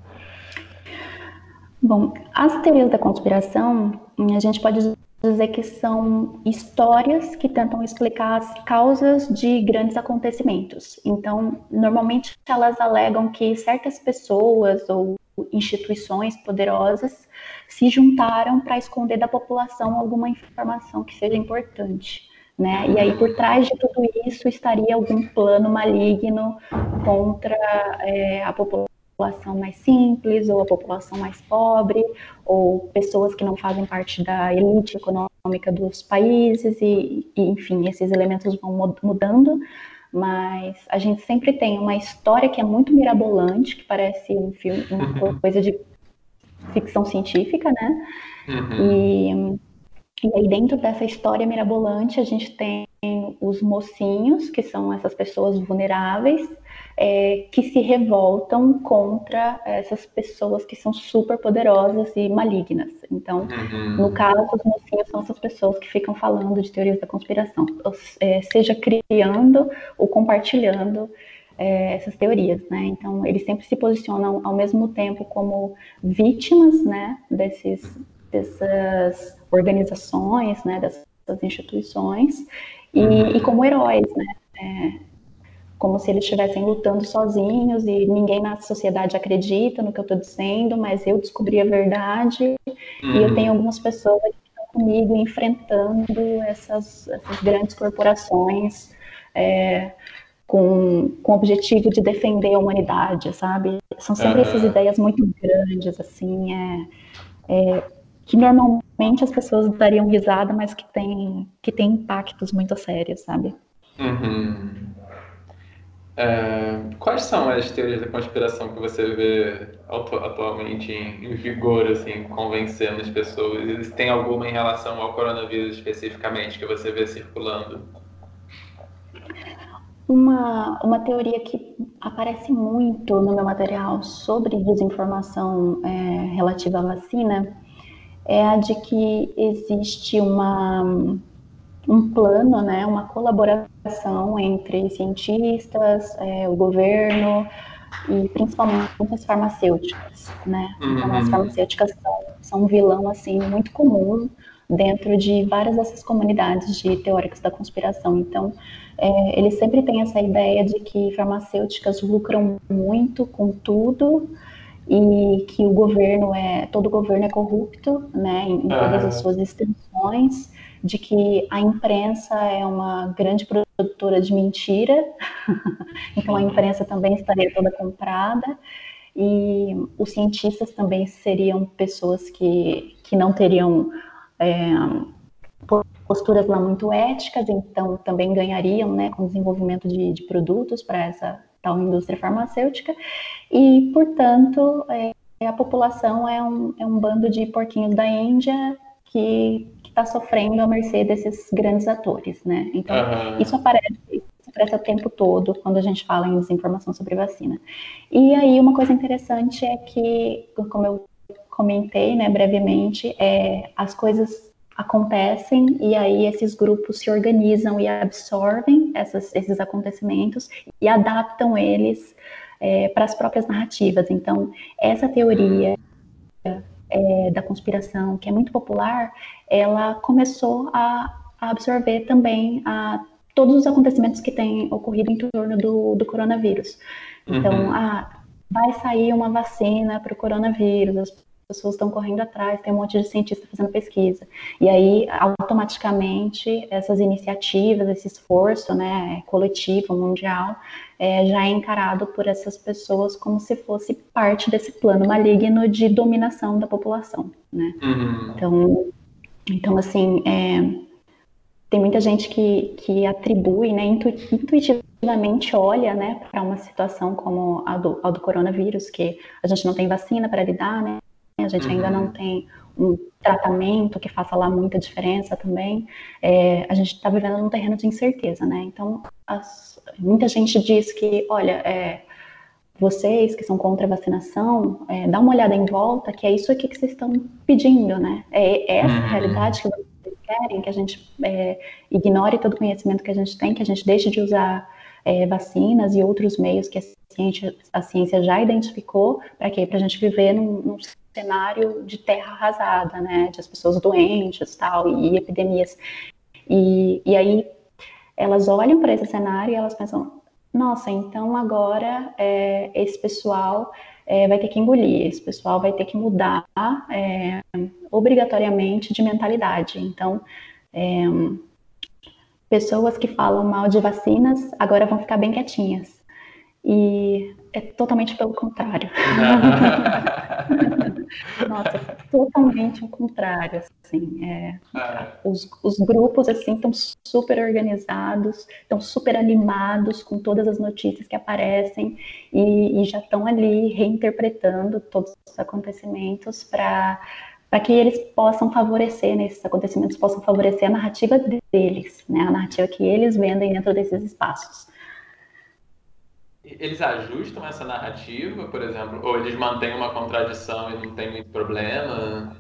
Bom, as teorias da conspiração, a gente pode dizer que são histórias que tentam explicar as causas de grandes acontecimentos. Então, normalmente elas alegam que certas pessoas ou instituições poderosas se juntaram para esconder da população alguma informação que seja importante. Né? E aí, por trás de tudo isso, estaria algum plano maligno contra é, a população população mais simples, ou a população mais pobre, ou pessoas que não fazem parte da elite econômica dos países, e, e enfim, esses elementos vão mudando, mas a gente sempre tem uma história que é muito mirabolante, que parece um filme, uma uhum. coisa de ficção científica, né? Uhum. E, e aí dentro dessa história mirabolante a gente tem os mocinhos, que são essas pessoas vulneráveis, é, que se revoltam contra essas pessoas que são super poderosas e malignas. Então, uhum. no caso, os mocinhos são essas pessoas que ficam falando de teorias da conspiração, é, seja criando ou compartilhando é, essas teorias, né? Então, eles sempre se posicionam ao mesmo tempo como vítimas, né, desses, dessas organizações, né, dessas instituições, e, uhum. e como heróis, né? É, como se eles estivessem lutando sozinhos e ninguém na sociedade acredita no que eu estou dizendo, mas eu descobri a verdade uhum. e eu tenho uhum. algumas pessoas que estão comigo enfrentando essas, essas grandes corporações é, com, com o objetivo de defender a humanidade, sabe? São sempre uhum. essas ideias muito grandes, assim, é, é, que normalmente as pessoas dariam risada, mas que tem, que tem impactos muito sérios, sabe? Uhum. É, quais são as teorias da conspiração que você vê atualmente em, em vigor, assim, convencendo as pessoas? E tem alguma em relação ao coronavírus especificamente que você vê circulando? Uma, uma teoria que aparece muito no meu material sobre desinformação é, relativa à vacina é a de que existe uma um plano, né, uma colaboração entre cientistas, é, o governo e principalmente as farmacêuticas, né? Uhum. Então, as farmacêuticas são, são um vilão assim muito comum dentro de várias dessas comunidades de teóricos da conspiração. Então, é, eles sempre têm essa ideia de que farmacêuticas lucram muito com tudo e que o governo é todo governo é corrupto, né, em, todas as suas extensões de que a imprensa é uma grande produtora de mentira, então a imprensa também estaria toda comprada, e os cientistas também seriam pessoas que, que não teriam é, posturas lá muito éticas, então também ganhariam né, com o desenvolvimento de, de produtos para essa tal indústria farmacêutica, e, portanto, é, a população é um, é um bando de porquinhos da Índia que está sofrendo à mercê desses grandes atores, né? Então, uhum. isso aparece, aparece o tempo todo quando a gente fala em desinformação sobre vacina. E aí, uma coisa interessante é que, como eu comentei, né, brevemente, é, as coisas acontecem e aí esses grupos se organizam e absorvem essas, esses acontecimentos e adaptam eles é, para as próprias narrativas. Então, essa teoria é, da conspiração, que é muito popular, ela começou a, a absorver também a, todos os acontecimentos que têm ocorrido em torno do, do coronavírus. Então, uhum. ah, vai sair uma vacina para o coronavírus, as pessoas estão correndo atrás, tem um monte de cientista fazendo pesquisa. E aí, automaticamente, essas iniciativas, esse esforço né, coletivo, mundial, é, já é encarado por essas pessoas como se fosse parte desse plano maligno de dominação da população. Né? Uhum. Então, então, assim, é, tem muita gente que, que atribui, né, intuitivamente olha né, para uma situação como a do, a do coronavírus, que a gente não tem vacina para lidar, né? A gente uhum. ainda não uhum. tem um tratamento que faça lá muita diferença também. É, a gente está vivendo num terreno de incerteza, né? Então, as, muita gente diz que, olha, é, vocês que são contra a vacinação, é, dá uma olhada em volta, que é isso aqui que vocês estão pedindo, né? É, é essa uhum. realidade que vocês querem, que a gente é, ignore todo o conhecimento que a gente tem, que a gente deixe de usar é, vacinas e outros meios que a ciência, a ciência já identificou, para quê? Para a gente viver num, num cenário de terra arrasada, né, de as pessoas doentes tal, e epidemias. E, e aí elas olham para esse cenário e elas pensam, nossa, então agora é, esse pessoal é, vai ter que engolir, esse pessoal vai ter que mudar é, obrigatoriamente de mentalidade. Então, é, pessoas que falam mal de vacinas agora vão ficar bem quietinhas. E é totalmente pelo contrário. Nossa, totalmente o contrário, assim. É, é. Os, os, grupos, assim, estão super organizados, estão super animados com todas as notícias que aparecem e, e já estão ali reinterpretando todos os acontecimentos para para que eles possam favorecer, né, esses acontecimentos possam favorecer a narrativa deles, né, a narrativa que eles vendem dentro desses espaços. Eles ajustam essa narrativa, por exemplo, ou eles mantêm uma contradição e não tem muito problema?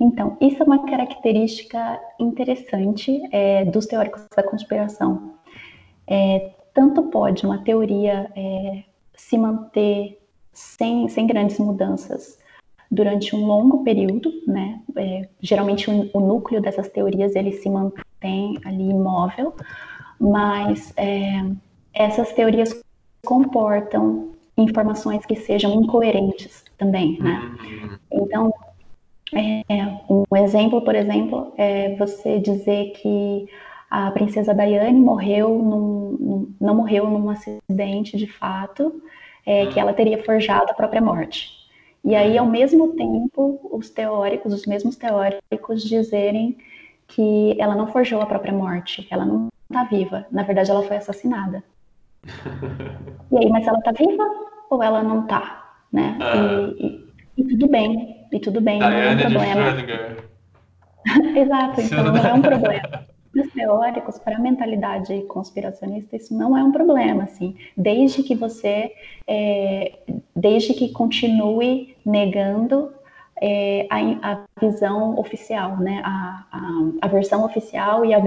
Então, isso é uma característica interessante é, dos teóricos da conspiração. É, tanto pode uma teoria é, se manter sem, sem grandes mudanças durante um longo período, né? É, geralmente o, o, núcleo dessas teorias ele se mantém ali imóvel, mas é, essas teorias comportam informações que sejam incoerentes também, né? Uhum. Então, é, um exemplo, por exemplo, é você dizer que a princesa Diane morreu num, não morreu num acidente de fato, é, que ela teria forjado a própria morte. E aí, ao mesmo tempo, os teóricos, os mesmos teóricos, dizerem que ela não forjou a própria morte, ela não está viva. Na verdade, ela foi assassinada. E aí, mas ela tá viva ou ela não tá, né? Ah. E, e, e, tudo bem, e tudo bem, não é um problema. Exato, então não é um problema. Para os teóricos, para a mentalidade conspiracionista, isso não é um problema, assim, desde que você, é, desde que continue negando é, a, a, visão oficial, né, a, a, a versão oficial e a,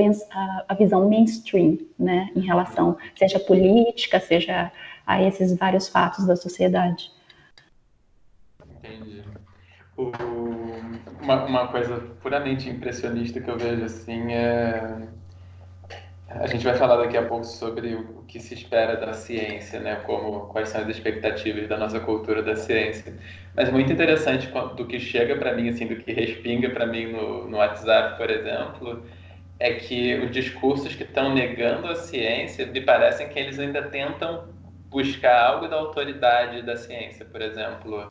a, visão mainstream, né, em relação, seja política, seja a esses vários fatos da sociedade. Entendi. O, uma, uma coisa puramente impressionista que eu vejo assim é a gente vai falar daqui a pouco sobre o que se espera da ciência, né? Como quais são as expectativas da nossa cultura da ciência. Mas muito interessante do que chega para mim, assim, do que respinga para mim no, no WhatsApp, por exemplo, é que os discursos que estão negando a ciência me parecem que eles ainda tentam buscar algo da autoridade da ciência, por exemplo.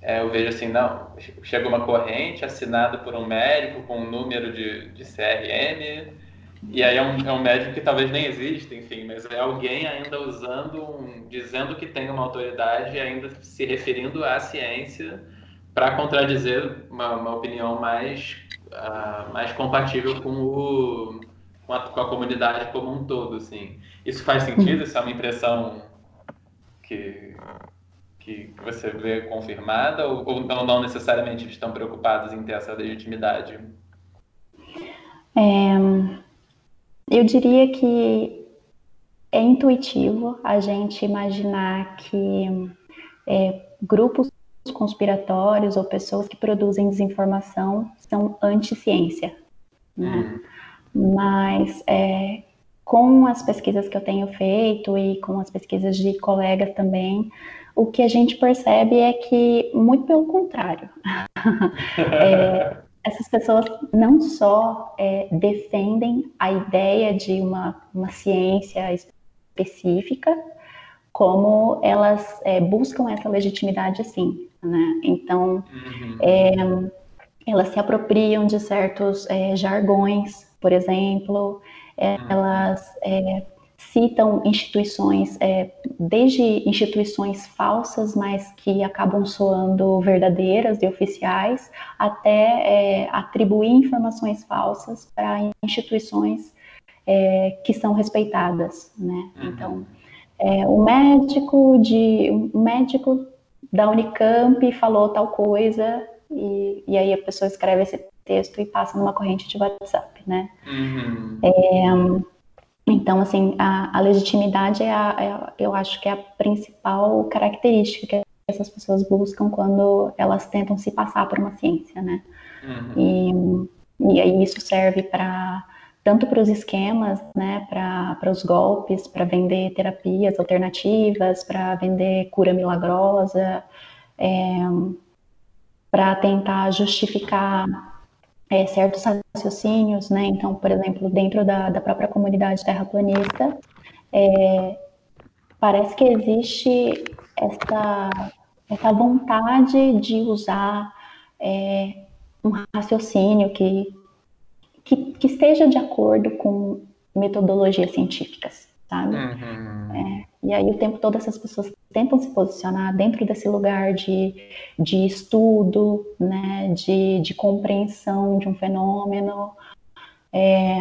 É, eu vejo assim, não, chega uma corrente assinada por um médico com um número de, de CRM, e aí é um, é um que talvez nem exista, enfim, mas é alguém ainda usando, um, dizendo que tem uma autoridade, ainda se referindo à ciência para contradizer uma, uma, opinião mais, uh, mais compatível com, o, com a, com, a, comunidade como um todo, assim. Isso faz sentido? Isso é uma impressão que, que você vê confirmada ou, ou não, não necessariamente estão preocupados em ter essa legitimidade? É, eu diria que é intuitivo a gente imaginar que é, grupos conspiratórios ou pessoas que produzem desinformação são anti-ciência, né? Uhum. Mas é, com as pesquisas que eu tenho feito e com as pesquisas de colegas também, o que a gente percebe é que, muito pelo contrário, é, essas pessoas não só é, defendem a ideia de uma, uma ciência específica, como elas é, buscam essa legitimidade sim, né? Então, uhum. é, elas se apropriam de certos é, jargões, por exemplo, é, uhum. elas é, citam instituições, é, desde instituições falsas, mas que acabam soando verdadeiras e oficiais, até atribuir informações falsas para instituições que são respeitadas, né? Uhum. Então, é, o médico de um médico da Unicamp falou tal coisa e, e aí a pessoa escreve esse texto e passa numa corrente de WhatsApp, né? Uhum. Então, assim, a, a legitimidade é, a, é, eu acho que é a principal característica que essas pessoas buscam quando elas tentam se passar por uma ciência, né? Uhum. E, e aí isso serve para tanto para os esquemas, né, para os golpes, para vender terapias alternativas, para vender cura milagrosa, é, para tentar justificar é, certos raciocínios, né? Então, por exemplo, dentro da, da própria comunidade terraplanista, é, parece que existe essa, essa vontade de usar é, um raciocínio que que, que esteja de acordo com metodologias científicas, sabe? Uhum. É, e aí o tempo todo essas pessoas tentam se posicionar dentro desse lugar de, de estudo, né, de, de compreensão de um fenômeno, é,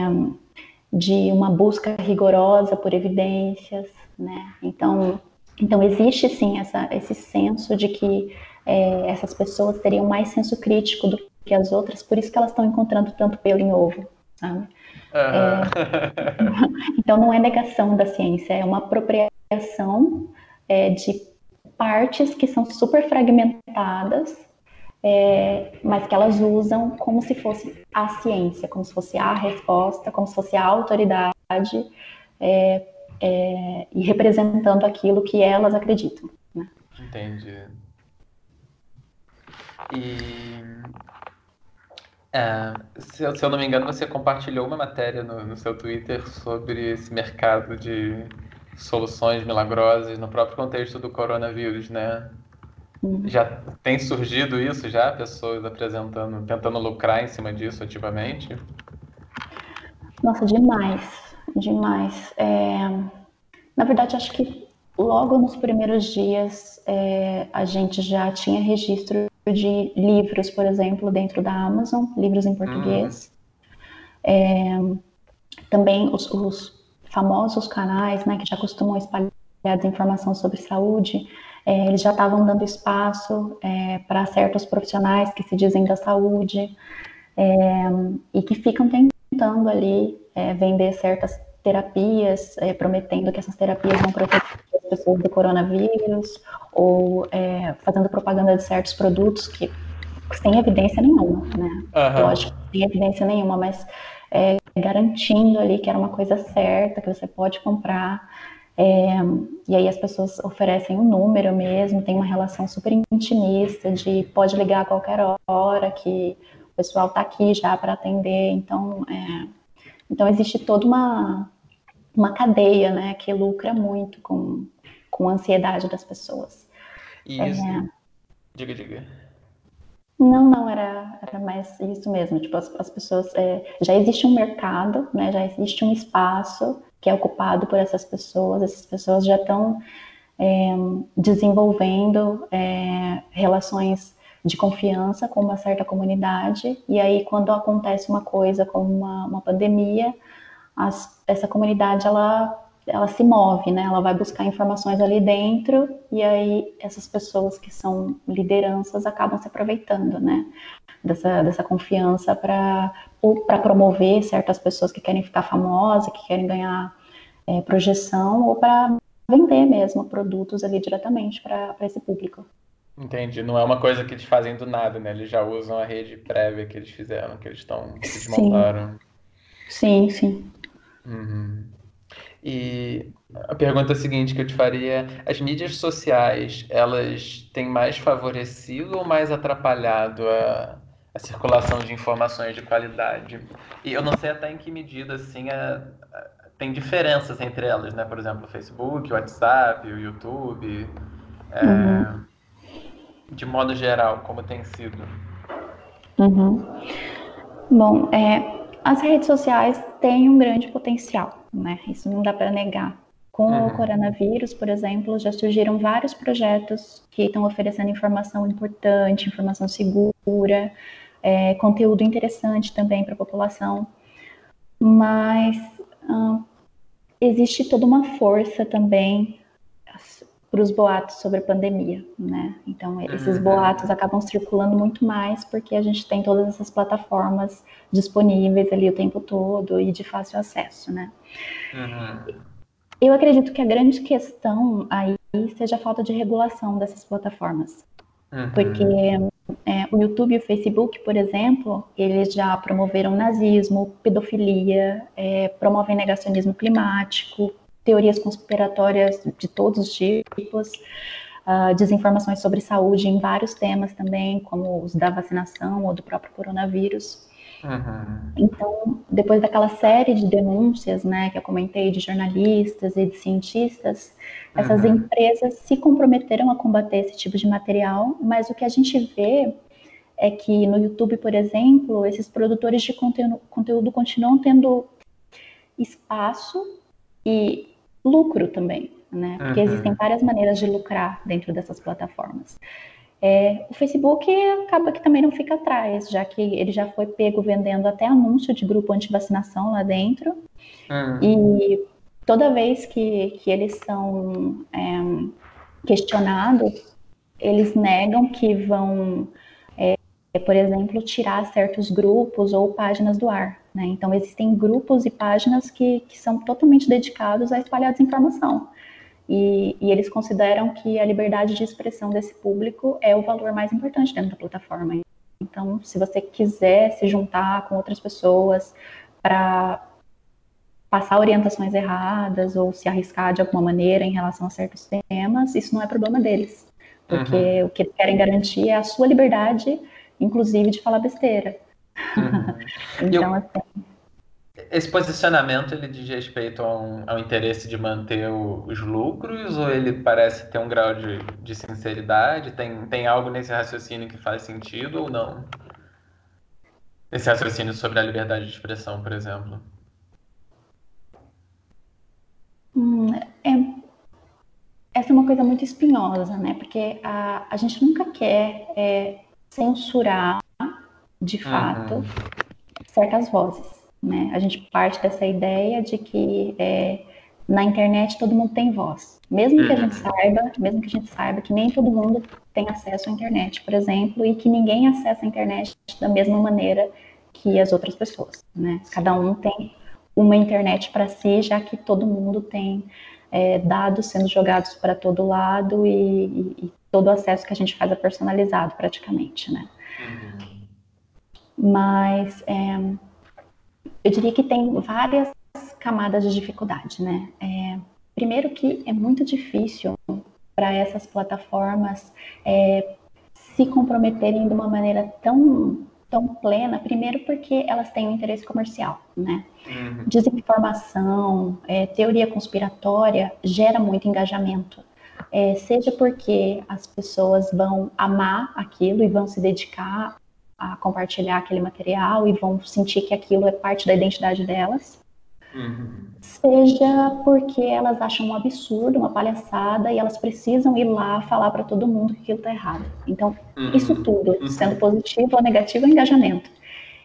de uma busca rigorosa por evidências, né? Então, então existe sim essa, esse senso de que é, essas pessoas teriam mais senso crítico do que as outras, por isso que elas estão encontrando tanto pelo em ovo, sabe? Uhum. É, então não é negação da ciência, é uma apropriação é, de partes que são super fragmentadas, é, mas que elas usam como se fosse a ciência, como se fosse a resposta, como se fosse a autoridade, é, é, e representando aquilo que elas acreditam. Né? Entendi. E é, se, eu, não me engano, você compartilhou uma matéria no, no, seu Twitter sobre esse mercado de soluções milagrosas no próprio contexto do coronavírus, né? Uhum. Já tem surgido isso já? Pessoas apresentando, tentando lucrar em cima disso ativamente? Nossa, demais, demais. É... Na verdade, acho que logo nos primeiros dias é, a gente já tinha registro de livros, por exemplo, dentro da Amazon, livros em português. É, também os, os, famosos canais, né, que já costumam espalhar desinformação sobre saúde, é, eles já estavam dando espaço é, para certos profissionais que se dizem da saúde é, e que ficam tentando ali é, vender certas terapias, é, prometendo que essas terapias vão proteger as pessoas do coronavírus, ou é, fazendo propaganda de certos produtos que sem evidência nenhuma, né? Uhum. Lógico, sem evidência nenhuma, mas é, garantindo ali que era uma coisa certa, que você pode comprar. É, e aí as pessoas oferecem um número mesmo, tem uma relação super intimista de pode ligar a qualquer hora, que o pessoal está aqui já para atender. Então, é, então existe toda uma, uma cadeia né, que lucra muito com, com a ansiedade das pessoas. Isso. É... Diga, diga. Não, não, era, era mais isso mesmo. Tipo, as, as pessoas. É, já existe um mercado, né? Já existe um espaço que é ocupado por essas pessoas. Essas pessoas já estão é, desenvolvendo é, relações de confiança com uma certa comunidade. E aí, quando acontece uma coisa como uma, uma pandemia, as, essa comunidade ela ela se move, né? Ela vai buscar informações ali dentro e aí essas pessoas que são lideranças acabam se aproveitando, né? Dessa, dessa confiança para para promover certas pessoas que querem ficar famosas, que querem ganhar é, projeção ou para vender mesmo produtos ali diretamente para esse público. Entendi. Não é uma coisa que eles fazem do nada, né? Eles já usam a rede prévia que eles fizeram, que eles estão que eles montaram. Sim, sim. Uhum. E a pergunta seguinte que eu te faria é: as mídias sociais, elas têm mais favorecido ou mais atrapalhado a, a circulação de informações de qualidade? E eu não sei até em que medida, assim, a, a, tem diferenças entre elas, né? Por exemplo, o Facebook, o WhatsApp, o YouTube. É, uhum. De modo geral, como tem sido? Uhum. Bom, é, as redes sociais têm um grande potencial né? Isso não dá para negar. Com uhum. o coronavírus, por exemplo, já surgiram vários projetos que estão oferecendo informação importante, informação segura, é, conteúdo interessante também para a população. Mas hum, existe toda uma força também para os boatos sobre a pandemia, né? Então, esses uhum. boatos acabam circulando muito mais porque a gente tem todas essas plataformas disponíveis ali o tempo todo e de fácil acesso, né? Uhum. Eu acredito que a grande questão aí seja a falta de regulação dessas plataformas. Uhum. Porque é, o YouTube e o Facebook, por exemplo, eles já promoveram nazismo, pedofilia, é, promovem negacionismo climático, teorias conspiratórias de todos os tipos, uh, desinformações sobre saúde em vários temas também, como os da vacinação ou do próprio coronavírus. Uhum. Então, depois daquela série de denúncias, né, que eu comentei de jornalistas e de cientistas, essas uhum. empresas se comprometeram a combater esse tipo de material, mas o que a gente vê é que no YouTube, por exemplo, esses produtores de conteúdo, conteúdo continuam tendo espaço e lucro também, né? Porque uhum. existem várias maneiras de lucrar dentro dessas plataformas. É, o Facebook acaba que também não fica atrás, já que ele já foi pego vendendo até anúncio de grupo anti-vacinação lá dentro. Uhum. E toda vez que, que eles são é, questionados, eles negam que vão, é, por exemplo, tirar certos grupos ou páginas do ar. Né? Então, existem grupos e páginas que, que são totalmente dedicados a espalhar desinformação. E, e, eles consideram que a liberdade de expressão desse público é o valor mais importante dentro da plataforma. Então, se você quiser se juntar com outras pessoas para passar orientações erradas ou se arriscar de alguma maneira em relação a certos temas, isso não é problema deles. Porque uhum. o que eles querem garantir é a sua liberdade, inclusive de falar besteira. Uhum. então, eu, assim. Esse posicionamento ele diz respeito a um, ao interesse de manter o, os lucros ou ele parece ter um grau de, de sinceridade? Tem, tem algo nesse raciocínio que faz sentido ou não? Esse raciocínio sobre a liberdade de expressão, por exemplo. Hum, é, essa é uma coisa muito espinhosa, né? Porque a, a gente nunca quer é, censurar de fato, uhum. certas vozes. Né? A gente parte dessa ideia de que é, na internet todo mundo tem voz. Mesmo que a gente uhum. saiba, mesmo que a gente saiba que nem todo mundo tem acesso à internet, por exemplo, e que ninguém acessa a internet da mesma maneira que as outras pessoas. Né? Cada um tem uma internet para si, já que todo mundo tem é, dados sendo jogados para todo lado e, e, e, todo o acesso que a gente faz é personalizado praticamente, né? Uhum mas é, eu diria que tem várias camadas de dificuldade, né? É, primeiro que é muito difícil para essas plataformas é, se comprometerem de uma maneira tão tão plena, primeiro porque elas têm um interesse comercial, né? Uhum. Desinformação, é, teoria conspiratória gera muito engajamento. é, seja porque as pessoas vão amar aquilo e vão se dedicar a compartilhar aquele material e vão sentir que aquilo é parte da identidade delas, uhum. seja porque elas acham um absurdo, uma palhaçada e elas precisam ir lá falar para todo mundo que aquilo está errado. Então, uhum. isso tudo, uhum. sendo positivo ou negativo, é engajamento.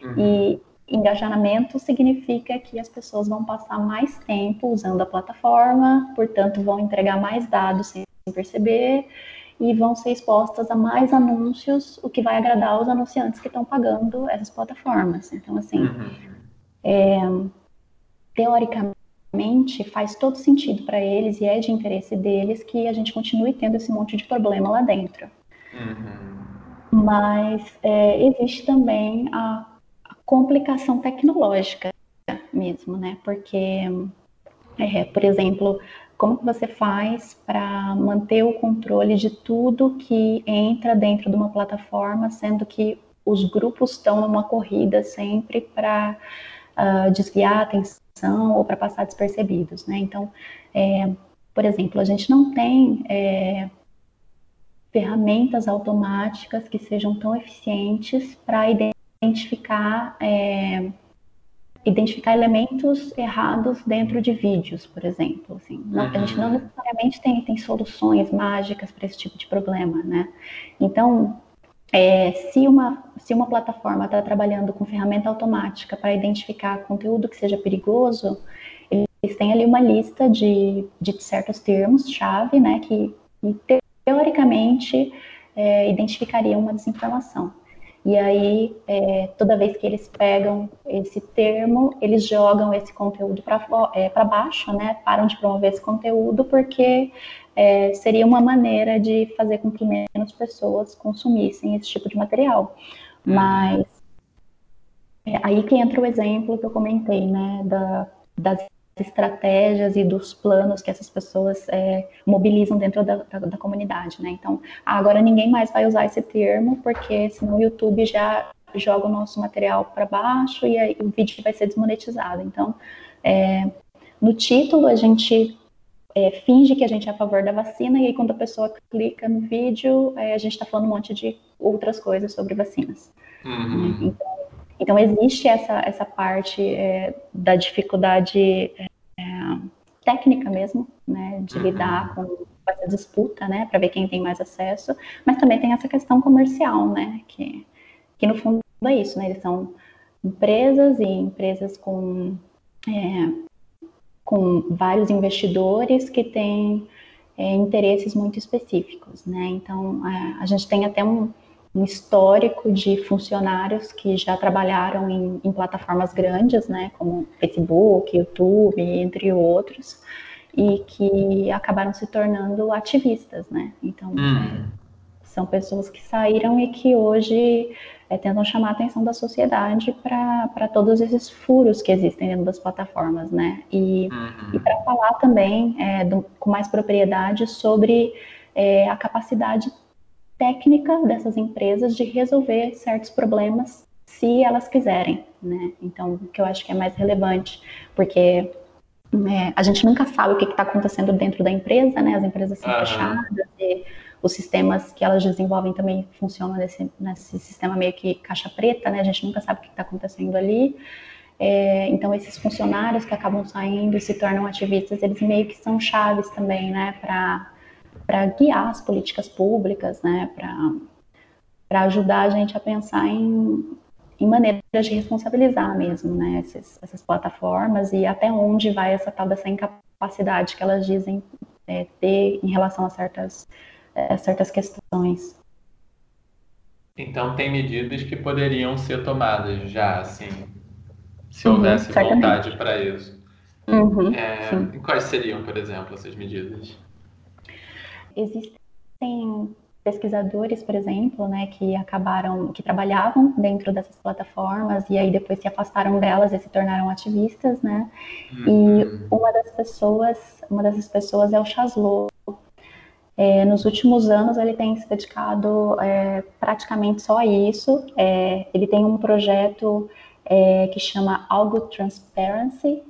Uhum. E engajamento significa que as pessoas vão passar mais tempo usando a plataforma, portanto, vão entregar mais dados sem perceber e vão ser expostas a mais anúncios, o que vai agradar os anunciantes que estão pagando essas plataformas. Então, assim, uhum. é, teoricamente faz todo sentido para eles e é de interesse deles que a gente continue tendo esse monte de problema lá dentro. Uhum. Mas é, existe também a, a, complicação tecnológica mesmo, né? Porque, é, por exemplo, como que você faz para manter o controle de tudo que entra dentro de uma plataforma, sendo que os grupos estão numa corrida sempre para uh, desviar a atenção ou para passar despercebidos, né? Então, é, por exemplo, a gente não tem é, ferramentas automáticas que sejam tão eficientes para identificar é, identificar elementos errados dentro de vídeos, por exemplo. Assim. Não, uhum. A gente não uhum. necessariamente tem, tem soluções mágicas para esse tipo de problema, né? Então, é, se, uma, se uma plataforma está trabalhando com ferramenta automática para identificar conteúdo que seja perigoso, eles têm ali uma lista de, de certos termos-chave, né, que, que teoricamente é, identificariam uma desinformação. E aí, é, toda vez que eles pegam esse termo, eles jogam esse conteúdo para é, baixo, né? Param de promover esse conteúdo porque é, seria uma maneira de fazer com que menos pessoas consumissem esse tipo de material. Uhum. Mas é aí que entra o exemplo que eu comentei, né? Da, das estratégias e dos planos que essas pessoas é, mobilizam dentro da, da, da, comunidade, né? Então, agora ninguém mais vai usar esse termo, porque senão o YouTube já joga o nosso material para baixo e aí o vídeo vai ser desmonetizado. Então, é, no título a gente é, finge que a gente é a favor da vacina e aí quando a pessoa clica no vídeo, é, a gente está falando um monte de outras coisas sobre vacinas. Uhum. Então, então, existe essa, essa parte é, da dificuldade é, técnica mesmo, né, de uhum. lidar com essa disputa, né, para ver quem tem mais acesso, mas também tem essa questão comercial, né, que, que no fundo é isso, né, eles são empresas e empresas com, é, com vários investidores que têm é, interesses muito específicos, né, então a, é, a gente tem até um um histórico de funcionários que já trabalharam em, em, plataformas grandes, né, como Facebook, YouTube, entre outros, e que acabaram se tornando ativistas, né? Então, hum. são pessoas que saíram e que hoje é, tentam chamar a atenção da sociedade para todos esses furos que existem dentro das plataformas, né? E, uhum. e para falar também é, do, com mais propriedade sobre é, a capacidade técnica dessas empresas de resolver certos problemas se elas quiserem, né? Então, o que eu acho que é mais relevante, porque é, a gente nunca sabe o que está acontecendo dentro da empresa, né? As empresas são uhum. fechadas e os sistemas que elas desenvolvem também funcionam nesse, nesse sistema meio que caixa preta, né? A gente nunca sabe o que está acontecendo ali. É, então, esses funcionários que acabam saindo e se tornam ativistas, eles meio que são chaves também, né? Para para guiar as políticas públicas, né, para ajudar a gente a pensar em, em maneiras de responsabilizar mesmo, né, esses, essas plataformas e até onde vai essa tal dessa incapacidade que elas dizem é, ter em relação a certas, é, certas questões. Então tem medidas que poderiam ser tomadas já, assim, se uhum, houvesse uhum, vontade para isso. Uhum, é, quais seriam, por exemplo, essas medidas? Existem pesquisadores, por exemplo, né, que acabaram, que trabalhavam dentro dessas plataformas e aí depois se afastaram delas e se tornaram ativistas, né? Uhum. E uma das pessoas, uma dessas pessoas é o Chaslow. É, nos últimos anos ele tem se dedicado é, praticamente só a isso. É, ele tem um projeto é, que chama Algo Transparency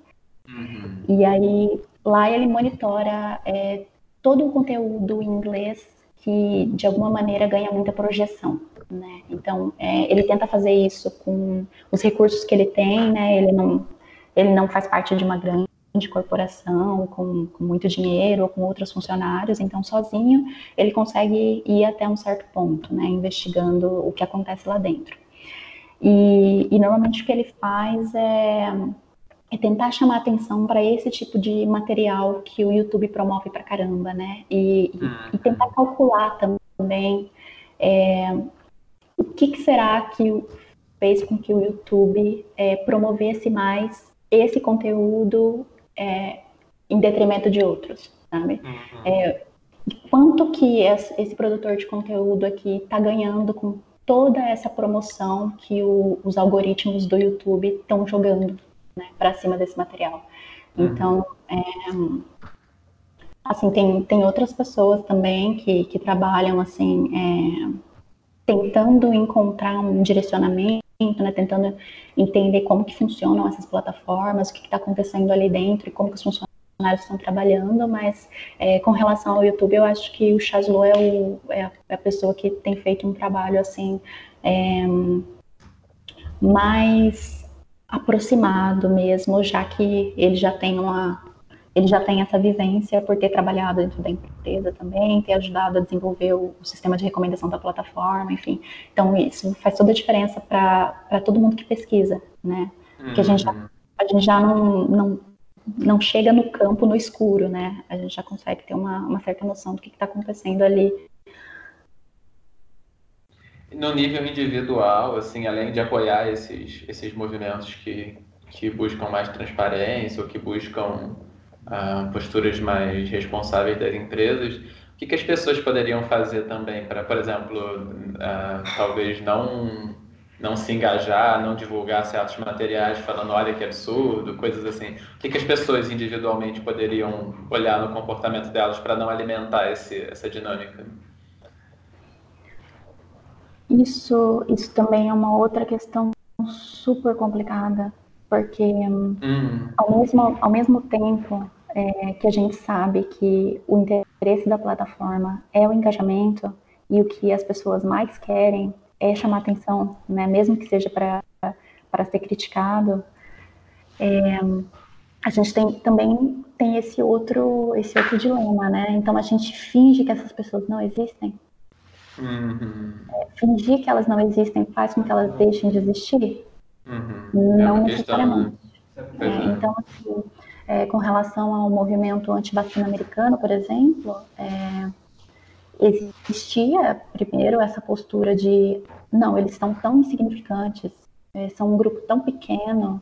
uhum. e aí lá ele monitora é, todo o conteúdo em inglês que de alguma maneira ganha muita projeção. Né? Então, é, ele tenta fazer isso com os recursos que ele tem, né? ele, não, ele não faz parte de uma grande corporação com, com muito dinheiro ou com outros funcionários, então sozinho ele consegue ir até um certo ponto, né? investigando o que acontece lá dentro. E, e normalmente o que ele faz é é tentar chamar atenção para esse tipo de material que o YouTube promove para caramba, né? E, e, e, tentar calcular também é, o que, que, será que fez com que o YouTube é, promovesse mais esse conteúdo é, em detrimento de outros, sabe? Uhum. É, quanto que esse, esse, produtor de conteúdo aqui está ganhando com toda essa promoção que o, os algoritmos do YouTube estão jogando né, para cima desse material. Uhum. Então, é, assim, tem, tem outras pessoas também que, que trabalham, assim, é, tentando encontrar um direcionamento, né, tentando entender como que funcionam essas plataformas, o que está acontecendo ali dentro e como que os funcionários estão trabalhando, mas é, com relação ao YouTube, eu acho que o Chaslo é, o, é, a pessoa que tem feito um trabalho, assim, é, mais aproximado mesmo, já que ele já tem uma ele já tem essa vivência por ter trabalhado dentro da empresa também, ter ajudado a desenvolver o, o sistema de recomendação da plataforma, enfim. Então isso faz toda a diferença para todo mundo que pesquisa, né? Porque a gente já, uhum. a gente já não, não, não chega no campo no escuro, né? A gente já consegue ter uma, uma certa noção do que está acontecendo ali no nível individual, assim, além de apoiar esses, esses movimentos que, que buscam mais transparência ou que buscam uh, posturas mais responsáveis das empresas, o que, que as pessoas poderiam fazer também para, por exemplo, uh, talvez não não se engajar, não divulgar certos materiais falando olha que absurdo, coisas assim. O que, que as pessoas individualmente poderiam olhar no comportamento delas para não alimentar esse, essa dinâmica? Isso, isso também é uma outra questão super complicada, porque hum. ao, mesmo, ao mesmo tempo é, que a gente sabe que o interesse da plataforma é o engajamento e o que as pessoas mais querem é chamar atenção, né, mesmo que seja para ser criticado, é, a gente tem, também tem esse outro, esse outro dilema, né? Então a gente finge que essas pessoas não existem Uhum. É, fingir que elas não existem faz com que elas deixem de existir? Uhum. Não é necessariamente. Né? é, então, assim, é, com relação ao movimento anti-vacina americano, por exemplo, é, existia primeiro essa postura de não, eles são tão insignificantes, é, são um grupo tão pequeno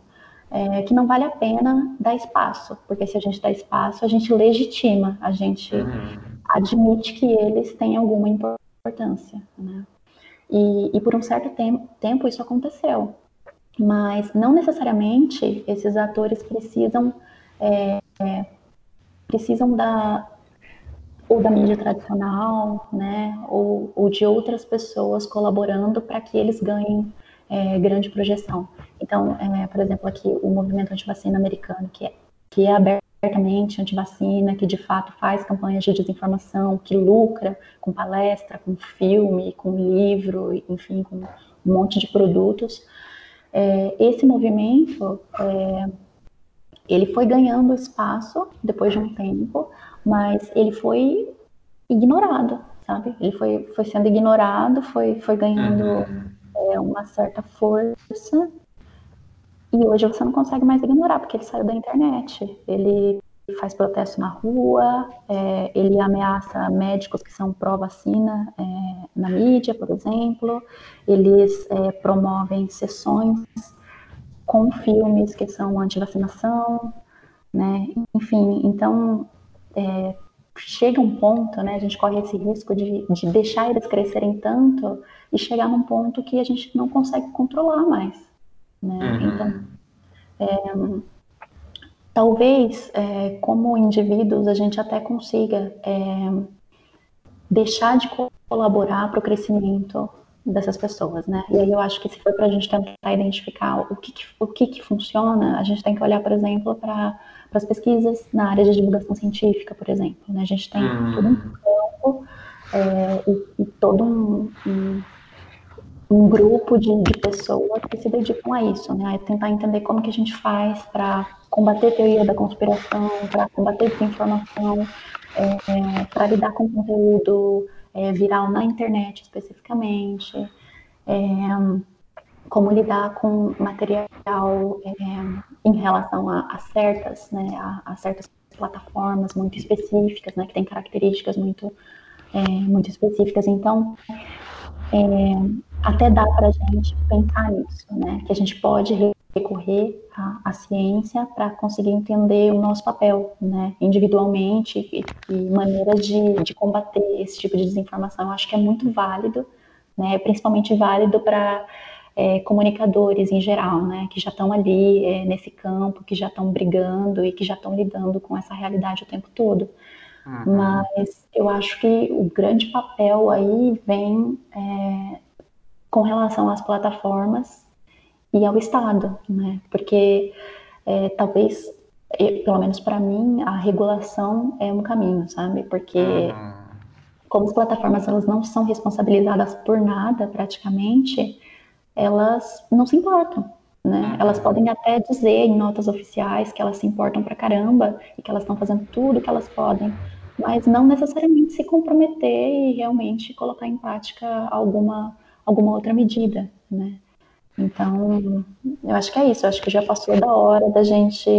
é, que não vale a pena dar espaço, porque se a gente dá espaço, a gente legitima, a gente uhum. admite que eles têm alguma importância importância, né? E, e por um certo tem, tempo isso aconteceu, mas não necessariamente esses atores precisam é, é, precisam da ou da mídia tradicional, né, ou, ou de outras pessoas colaborando para que eles ganhem é, grande projeção. Então, é, por exemplo, aqui o movimento anti-vacina americano, que é, que é aberto abertamente anti-vacina, que de fato faz campanhas de desinformação, que lucra com palestra, com filme, com livro, enfim, com um monte de produtos. É, esse movimento, é, ele foi ganhando espaço depois de um tempo, mas ele foi ignorado, sabe? Ele foi, foi sendo ignorado, foi, foi ganhando uhum. é, uma certa força e hoje você não consegue mais ignorar, porque ele saiu da internet. Ele faz protesto na rua, é, ele ameaça médicos que são pró-vacina é, na mídia, por exemplo. Eles é, promovem sessões com filmes que são anti-vacinação, né? Enfim, então é, chega um ponto, né? A gente corre esse risco de, de deixar eles crescerem tanto e chegar num ponto que a gente não consegue controlar mais. Né? Uhum. Então, é, talvez, é, como indivíduos, a gente até consiga é, deixar de colaborar para o crescimento dessas pessoas, né? E aí eu acho que se for para a gente tentar identificar o que, que o que, que, funciona, a gente tem que olhar, por exemplo, para as pesquisas na área de divulgação científica, por exemplo. Né? A gente tem uhum. todo um campo é, e, e, todo um, um, um grupo de, de, pessoas que se dedicam a isso, né? A tentar entender como que a gente faz para combater teoria da conspiração, para combater desinformação, é, para lidar com conteúdo é, viral na internet especificamente, é, como lidar com material é, em relação a, a certas, né, a, a, certas plataformas muito específicas, né, que têm características muito, é, muito específicas. Então, é, até dá para a gente pensar nisso, né, que a gente pode recorrer à, à ciência para conseguir entender o nosso papel, né, individualmente e, e maneiras de, de, combater esse tipo de desinformação. Eu acho que é muito válido, né, principalmente válido para é, comunicadores em geral, né, que já estão ali é, nesse campo, que já estão brigando e que já estão lidando com essa realidade o tempo todo. Uhum. Mas eu acho que o grande papel aí vem é, com relação às plataformas e ao Estado, né? Porque é, talvez, pelo menos para mim, a regulação é um caminho, sabe? Porque uhum. como as plataformas elas não são responsabilizadas por nada praticamente, elas não se importam, né? Uhum. Elas podem até dizer em notas oficiais que elas se importam pra caramba e que elas estão fazendo tudo que elas podem, mas não necessariamente se comprometer e realmente colocar em prática alguma alguma outra medida, né? Então, eu acho que é isso. Eu acho que já passou da hora da gente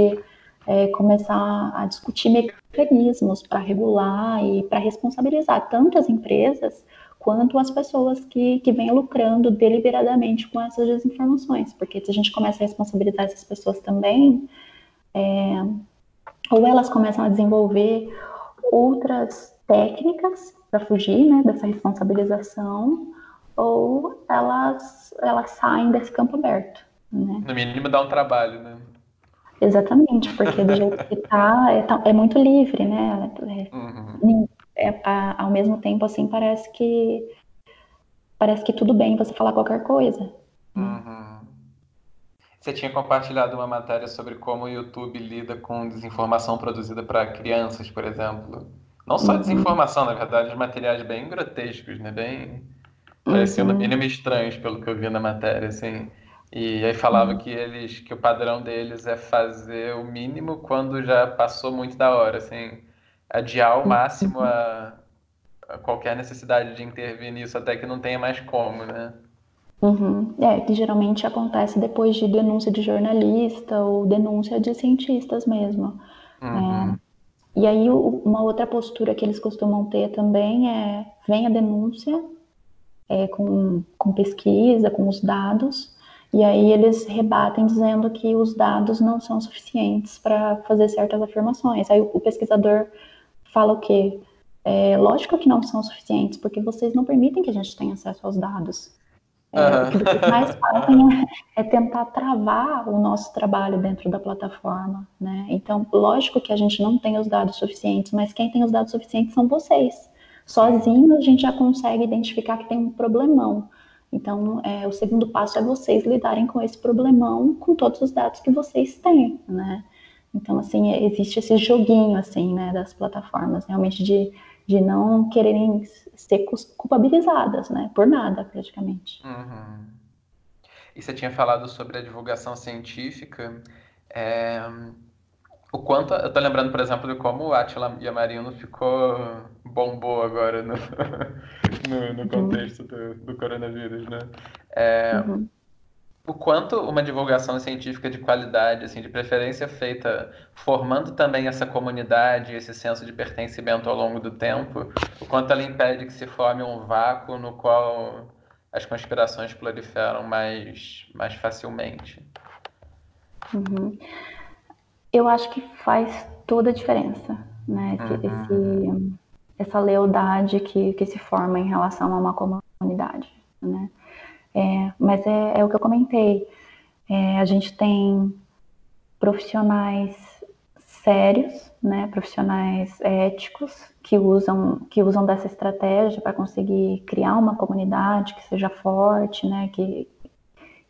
é, começar a discutir mecanismos para regular e para responsabilizar tanto as empresas quanto as pessoas que, que vêm lucrando deliberadamente com essas desinformações. Porque se a gente começa a responsabilizar essas pessoas também, é, ou elas começam a desenvolver outras técnicas para fugir né, dessa responsabilização, ou elas, elas saem desse campo aberto. Né? No mínimo dá um trabalho, né? Exatamente, porque do jeito que tá, é, é muito livre, né? É, uhum. é, ao mesmo tempo, assim, parece que parece que tudo bem você falar qualquer coisa. Uhum. Você tinha compartilhado uma matéria sobre como o YouTube lida com desinformação produzida para crianças, por exemplo. Não só uhum. desinformação, na verdade, materiais bem grotescos, né? Bem Pareciam uhum. no mínimo estranhos, pelo que eu vi na matéria, assim. E aí falava uhum. que eles, que o padrão deles é fazer o mínimo quando já passou muito da hora, assim, adiar ao máximo a, a qualquer necessidade de intervir nisso até que não tenha mais como, né? Uhum. É, que geralmente acontece depois de denúncia de jornalista ou denúncia de cientistas mesmo. Uhum. É, e aí uma outra postura que eles costumam ter também é vem a denúncia, é, com, com pesquisa, com os dados, e aí eles rebatem dizendo que os dados não são suficientes para fazer certas afirmações. Aí o pesquisador fala o quê? É, lógico que não são suficientes, porque vocês não permitem que a gente tenha acesso aos dados. É, uhum. O que vocês mais fazem é, é, tentar travar o nosso trabalho dentro da plataforma. Né? Então, lógico que a gente não tem os dados suficientes, mas quem tem os dados suficientes são vocês. Sozinho a gente já consegue identificar que tem um problemão. Então, é, o segundo passo é vocês lidarem com esse problemão com todos os dados que vocês têm, né? Então, assim, existe esse joguinho, assim, né, das plataformas, realmente de, de não quererem ser culpabilizadas, né, por nada, praticamente. Uhum. E você tinha falado sobre a divulgação científica. É, o quanto. Eu tô lembrando, por exemplo, de como o Atila Yamarino ficou. bombou agora no, no, no, contexto do, do coronavírus, né? É, uhum. O quanto uma divulgação científica de qualidade, assim, de preferência feita formando também essa comunidade, esse senso de pertencimento ao longo do tempo, o quanto ela impede que se forme um vácuo no qual as conspirações proliferam mais, mais facilmente. Uhum eu acho que faz toda a diferença, né? Esse, uhum. esse, essa lealdade que, que se forma em relação a uma comunidade, né? É, mas é, é, o que eu comentei. É, a gente tem profissionais sérios, né, profissionais éticos que usam que usam dessa estratégia para conseguir criar uma comunidade que seja forte, né, que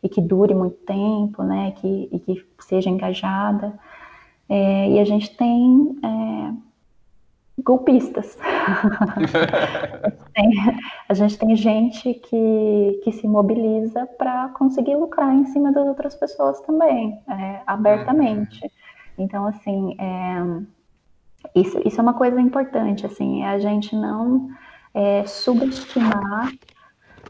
e que dure muito tempo, né, que, e que seja engajada. É, e a gente tem é, golpistas. tem, a gente tem gente que, que se mobiliza para conseguir lucrar em cima das outras pessoas também, é, abertamente. Uhum. Então, assim, é, isso, isso é uma coisa importante, assim, é a gente não é, subestimar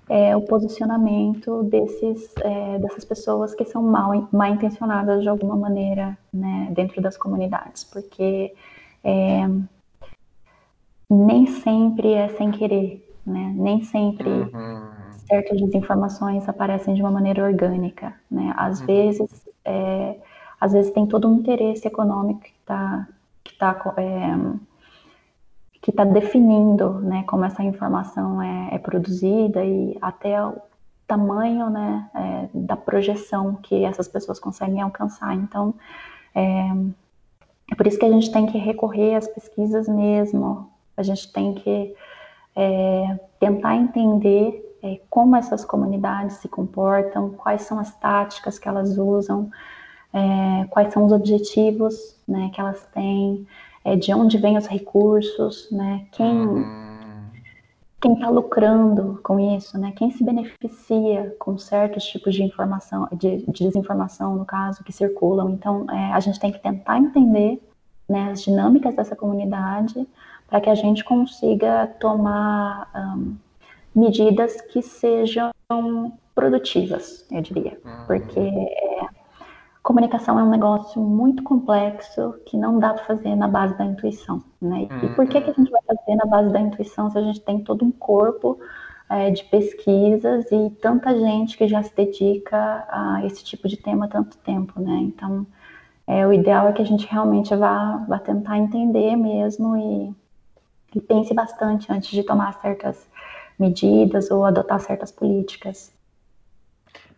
é, o posicionamento desses, é, dessas pessoas que são mal, mal intencionadas de alguma maneira né, dentro das comunidades, porque é, nem sempre é sem querer, né? nem sempre uhum. certas desinformações aparecem de uma maneira orgânica. Né? Às, uhum. vezes, é, às vezes tem todo um interesse econômico que está que tá, é, que está definindo né, como essa informação é, é, produzida e até o tamanho né, é, da projeção que essas pessoas conseguem alcançar. Então, é, é, por isso que a gente tem que recorrer às pesquisas mesmo, a gente tem que é, tentar entender é, como essas comunidades se comportam, quais são as táticas que elas usam, quais são os objetivos né, que elas têm, é, de onde vêm os recursos, né? Quem uhum. quem está lucrando com isso, né? Quem se beneficia com certos tipos de informação, de, de desinformação, no caso, que circulam. Então, é, a gente tem que tentar entender né, as dinâmicas dessa comunidade para que a gente consiga tomar um, medidas que sejam produtivas, eu diria, uhum. porque é, comunicação é um negócio muito complexo que não dá para fazer na base da intuição, né? E por que, que a gente vai fazer na base da intuição se a gente tem todo um corpo é, de pesquisas e tanta gente que já se dedica a esse tipo de tema há tanto tempo, né? Então, é, o ideal é que a gente realmente vá, vá tentar entender mesmo e, e pense bastante antes de tomar certas medidas ou adotar certas políticas.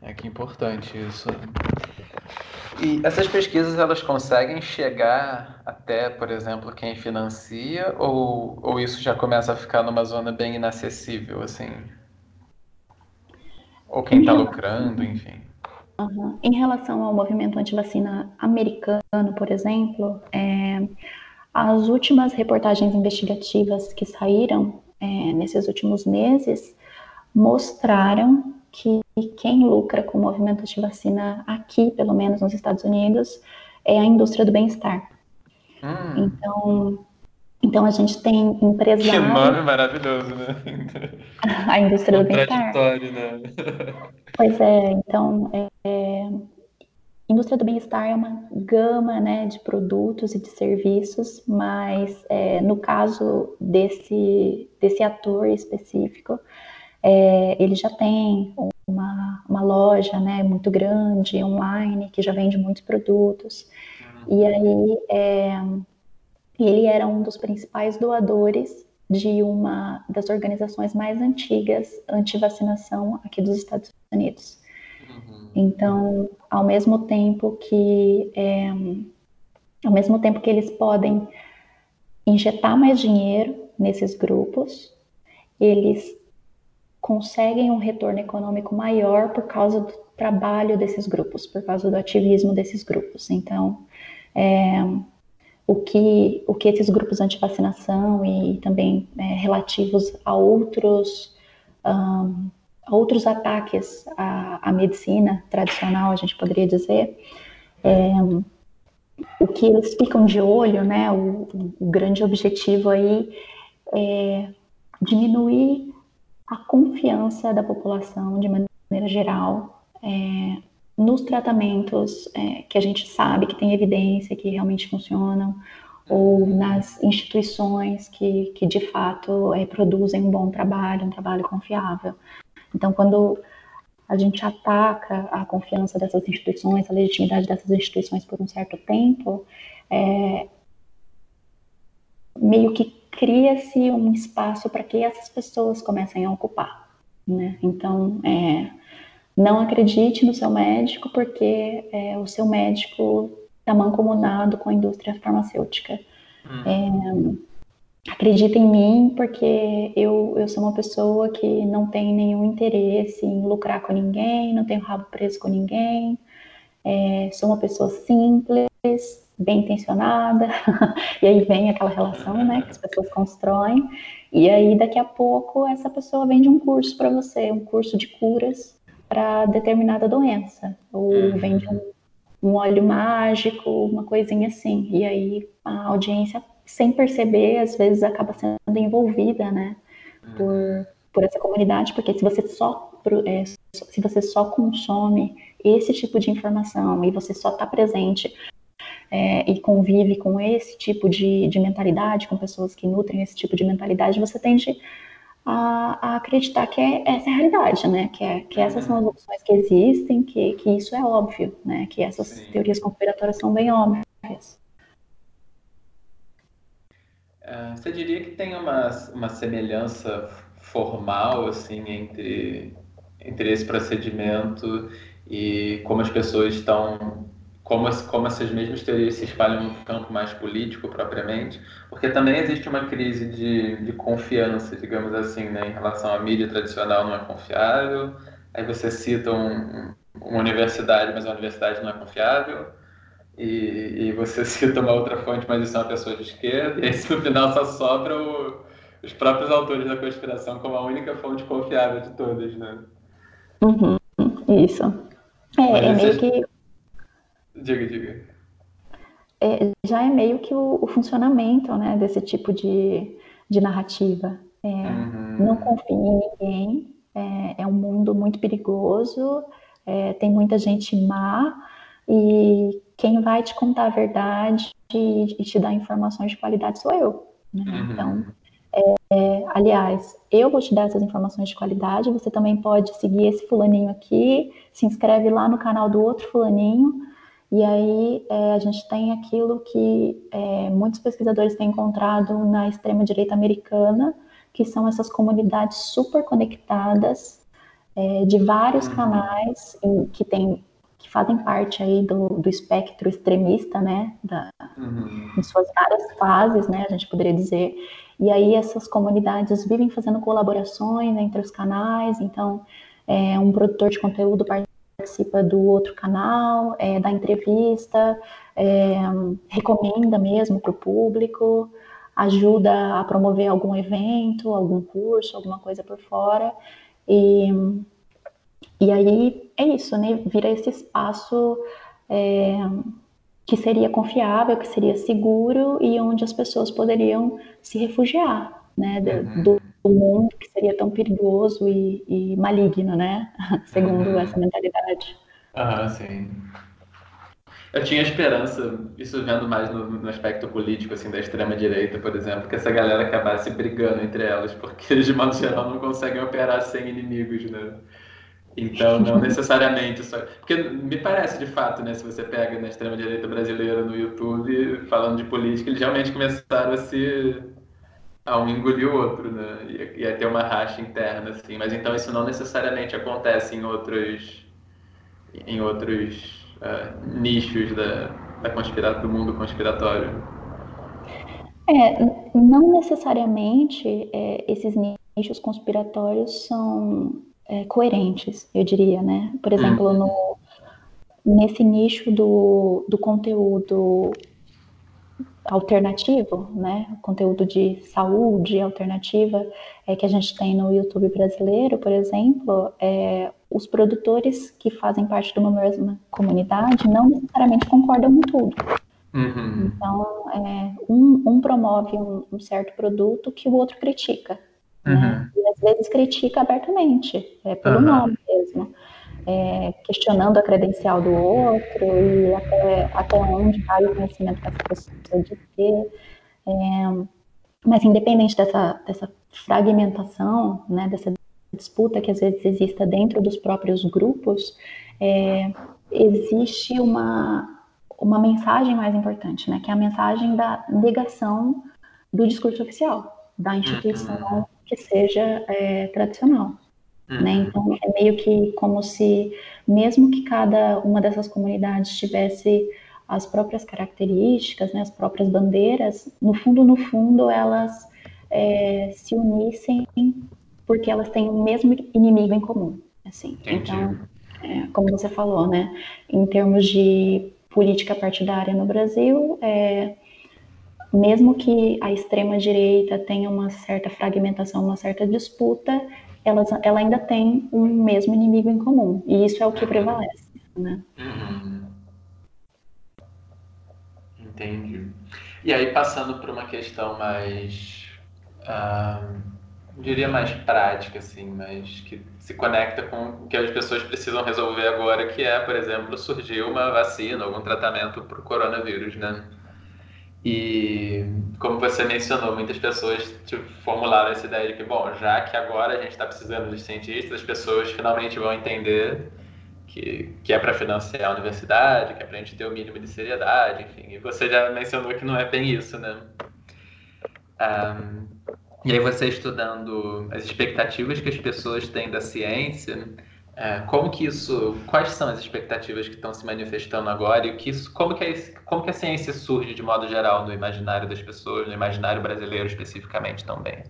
É que é importante isso. E essas pesquisas elas conseguem chegar até, por exemplo, quem financia ou, ou isso já começa a ficar numa zona bem inacessível, assim? Ou quem está lucrando, enfim. Uhum. Em relação ao movimento antivacina americano, por exemplo, é, as últimas reportagens investigativas que saíram é, nesses últimos meses mostraram que quem lucra com o movimento de vacina aqui, pelo menos nos Estados Unidos, é a indústria do bem-estar. Hum. Então, então a gente tem empresários. Que nome maravilhoso, né? a indústria do bem-estar. né? Pois é, então é, é, indústria do bem-estar é uma gama né, de produtos e de serviços, mas é, no caso desse, desse ator específico, é, ele já tem uma, uma loja né, muito grande, online, que já vende muitos produtos. E aí é, ele era um dos principais doadores de uma das organizações mais antigas anti-vacinação aqui dos Estados Unidos. Uhum. Então, ao mesmo tempo que é, ao mesmo tempo que eles podem injetar mais dinheiro nesses grupos, eles conseguem um retorno econômico maior por causa do trabalho desses grupos, por causa do ativismo desses grupos. Então, é, o, que, o que esses grupos anti-vacinação e também é, relativos a outros, um, a outros ataques à, à, medicina tradicional, a gente poderia dizer, é, o que eles ficam de olho, né, o, o grande objetivo aí é diminuir a confiança da população, de maneira geral, é, nos tratamentos é, que a gente sabe que tem evidência que realmente funcionam, ou nas instituições que, que de fato é, produzem um bom trabalho, um trabalho confiável. Então, quando a gente ataca a confiança dessas instituições, a legitimidade dessas instituições por um certo tempo, é, meio que cria-se um espaço para que essas pessoas comecem a ocupar. Né? Então, é, não acredite no seu médico, porque é, o seu médico está mancomunado com a indústria farmacêutica. Hum. É, acredita em mim porque eu, eu sou uma pessoa que não tem nenhum interesse em lucrar com ninguém, não tenho rabo preso com ninguém, é, sou uma pessoa simples, bem intencionada, e aí vem aquela relação né, que as pessoas constroem, e aí daqui a pouco essa pessoa vende um curso para você, um curso de curas para determinada doença, ou uhum. vende um, um óleo mágico, uma coisinha assim, e aí a audiência, sem perceber, às vezes acaba sendo envolvida, né, por, por essa comunidade, porque se você só é, se você só consome esse tipo de informação e você só está presente é, e convive com esse tipo de, de mentalidade, com pessoas que nutrem esse tipo de mentalidade, você tende a, a acreditar que é, essa é a realidade, né? Que, é, que essas são as opções que existem, que, que isso é óbvio, né? Que essas Sim. teorias conspiratórias são bem óbvias. Uh, você diria que tem uma, uma semelhança formal, assim, entre, entre esse procedimento e como as pessoas estão como, como essas mesmas teorias se espalham no campo mais político propriamente, porque também existe uma crise de, de confiança, digamos assim, né, em relação à mídia tradicional não é confiável, aí você cita um, uma universidade, mas a universidade não é confiável, e, e você cita uma outra fonte, mas isso é uma pessoa de esquerda, e aí no final só sobra o, os próprios autores da conspiração como a única fonte confiável de todas, né? Uhum, isso. É, é meio que Diga, diga. É, já é meio que o, o, funcionamento né, desse tipo de, de narrativa. É, uhum. Não confie em ninguém, é, é um mundo muito perigoso, é, tem muita gente má, e quem vai te contar a verdade e, e te dar informações de qualidade sou eu. Né? Uhum. Então, é, aliás, eu vou te dar essas informações de qualidade, você também pode seguir esse fulaninho aqui, se inscreve lá no canal do outro fulaninho, e aí é, a gente tem aquilo que é, muitos pesquisadores têm encontrado na extrema-direita americana, que são essas comunidades super conectadas é, de vários uhum. canais em, que, tem, que fazem parte aí do, do espectro extremista, né, da, uhum. em suas várias fases, né, a gente poderia dizer. E aí essas comunidades vivem fazendo colaborações entre os canais, então é, um produtor de conteúdo participa do outro canal, é, da entrevista, é, recomenda mesmo para o público, ajuda a promover algum evento, algum curso, alguma coisa por fora. E, e aí é isso, né? Vira esse espaço é, que seria confiável, que seria seguro e onde as pessoas poderiam se refugiar, né? Do, do o mundo que seria tão perigoso e, e maligno, né? Segundo uhum. essa mentalidade. Ah, sim. Eu tinha esperança, isso vendo mais no, no, aspecto político, assim, da extrema-direita, por exemplo, que essa galera acabasse brigando entre elas, porque eles, de modo geral, não conseguem operar sem inimigos, né? Então, não necessariamente só. Porque me parece, de fato, né, se você pega na extrema-direita brasileira no YouTube, falando de política, eles realmente começaram a se a um engolir o outro, né? Ia, ia ter uma racha interna, assim. Mas então isso não necessariamente acontece em outros, em outros uh, nichos da, da conspira do mundo conspiratório. É, não necessariamente é, esses nichos conspiratórios são é, coerentes, eu diria, né? Por exemplo, uhum. no, nesse nicho do, do conteúdo alternativo, né, conteúdo de saúde alternativa é, que a gente tem no YouTube brasileiro, por exemplo, é, os produtores que fazem parte de uma mesma comunidade não necessariamente concordam com tudo. Uhum. Então, é, um, um, promove um, um, certo produto que o outro critica. Né? Uhum. Né? E às vezes critica abertamente, é pelo uhum. nome mesmo é, questionando a credencial do outro e até, até onde vai o conhecimento que essa pessoa pode ter. É, mas independente dessa, dessa fragmentação, né, dessa disputa que às vezes exista dentro dos próprios grupos, é, existe uma, uma mensagem mais importante, né, que é a mensagem da negação do discurso oficial, da instituição uhum. que seja é, tradicional. Uhum. Né? Então, é meio que como se, mesmo que cada uma dessas comunidades tivesse as próprias características, né, as próprias bandeiras, no fundo, no fundo, elas é, se unissem porque elas têm o mesmo inimigo em comum. Assim. Então, é, como você falou, né, em termos de política partidária no Brasil, é, mesmo que a extrema direita tenha uma certa fragmentação, uma certa disputa, ela, ela ainda tem um mesmo inimigo em comum. E isso é o que prevalece. Né? Uhum. Entendi. E aí, passando para uma questão mais. Uh, diria mais prática, assim, mas que se conecta com o que as pessoas precisam resolver agora, que é, por exemplo, surgir uma vacina, algum tratamento para o coronavírus, né? E como você mencionou, muitas pessoas tipo, formularam essa ideia de que, bom, já que agora a gente está precisando de cientistas, as pessoas finalmente vão entender que, que é para financiar a universidade, que é para a gente ter o mínimo de seriedade, enfim. E você já mencionou que não é bem isso, né? Um, e aí você estudando as expectativas que as pessoas têm da ciência, é, como que isso, quais são as expectativas que estão se manifestando agora e que isso, como que, é, como que a ciência surge de modo geral no imaginário das pessoas, no imaginário brasileiro especificamente também?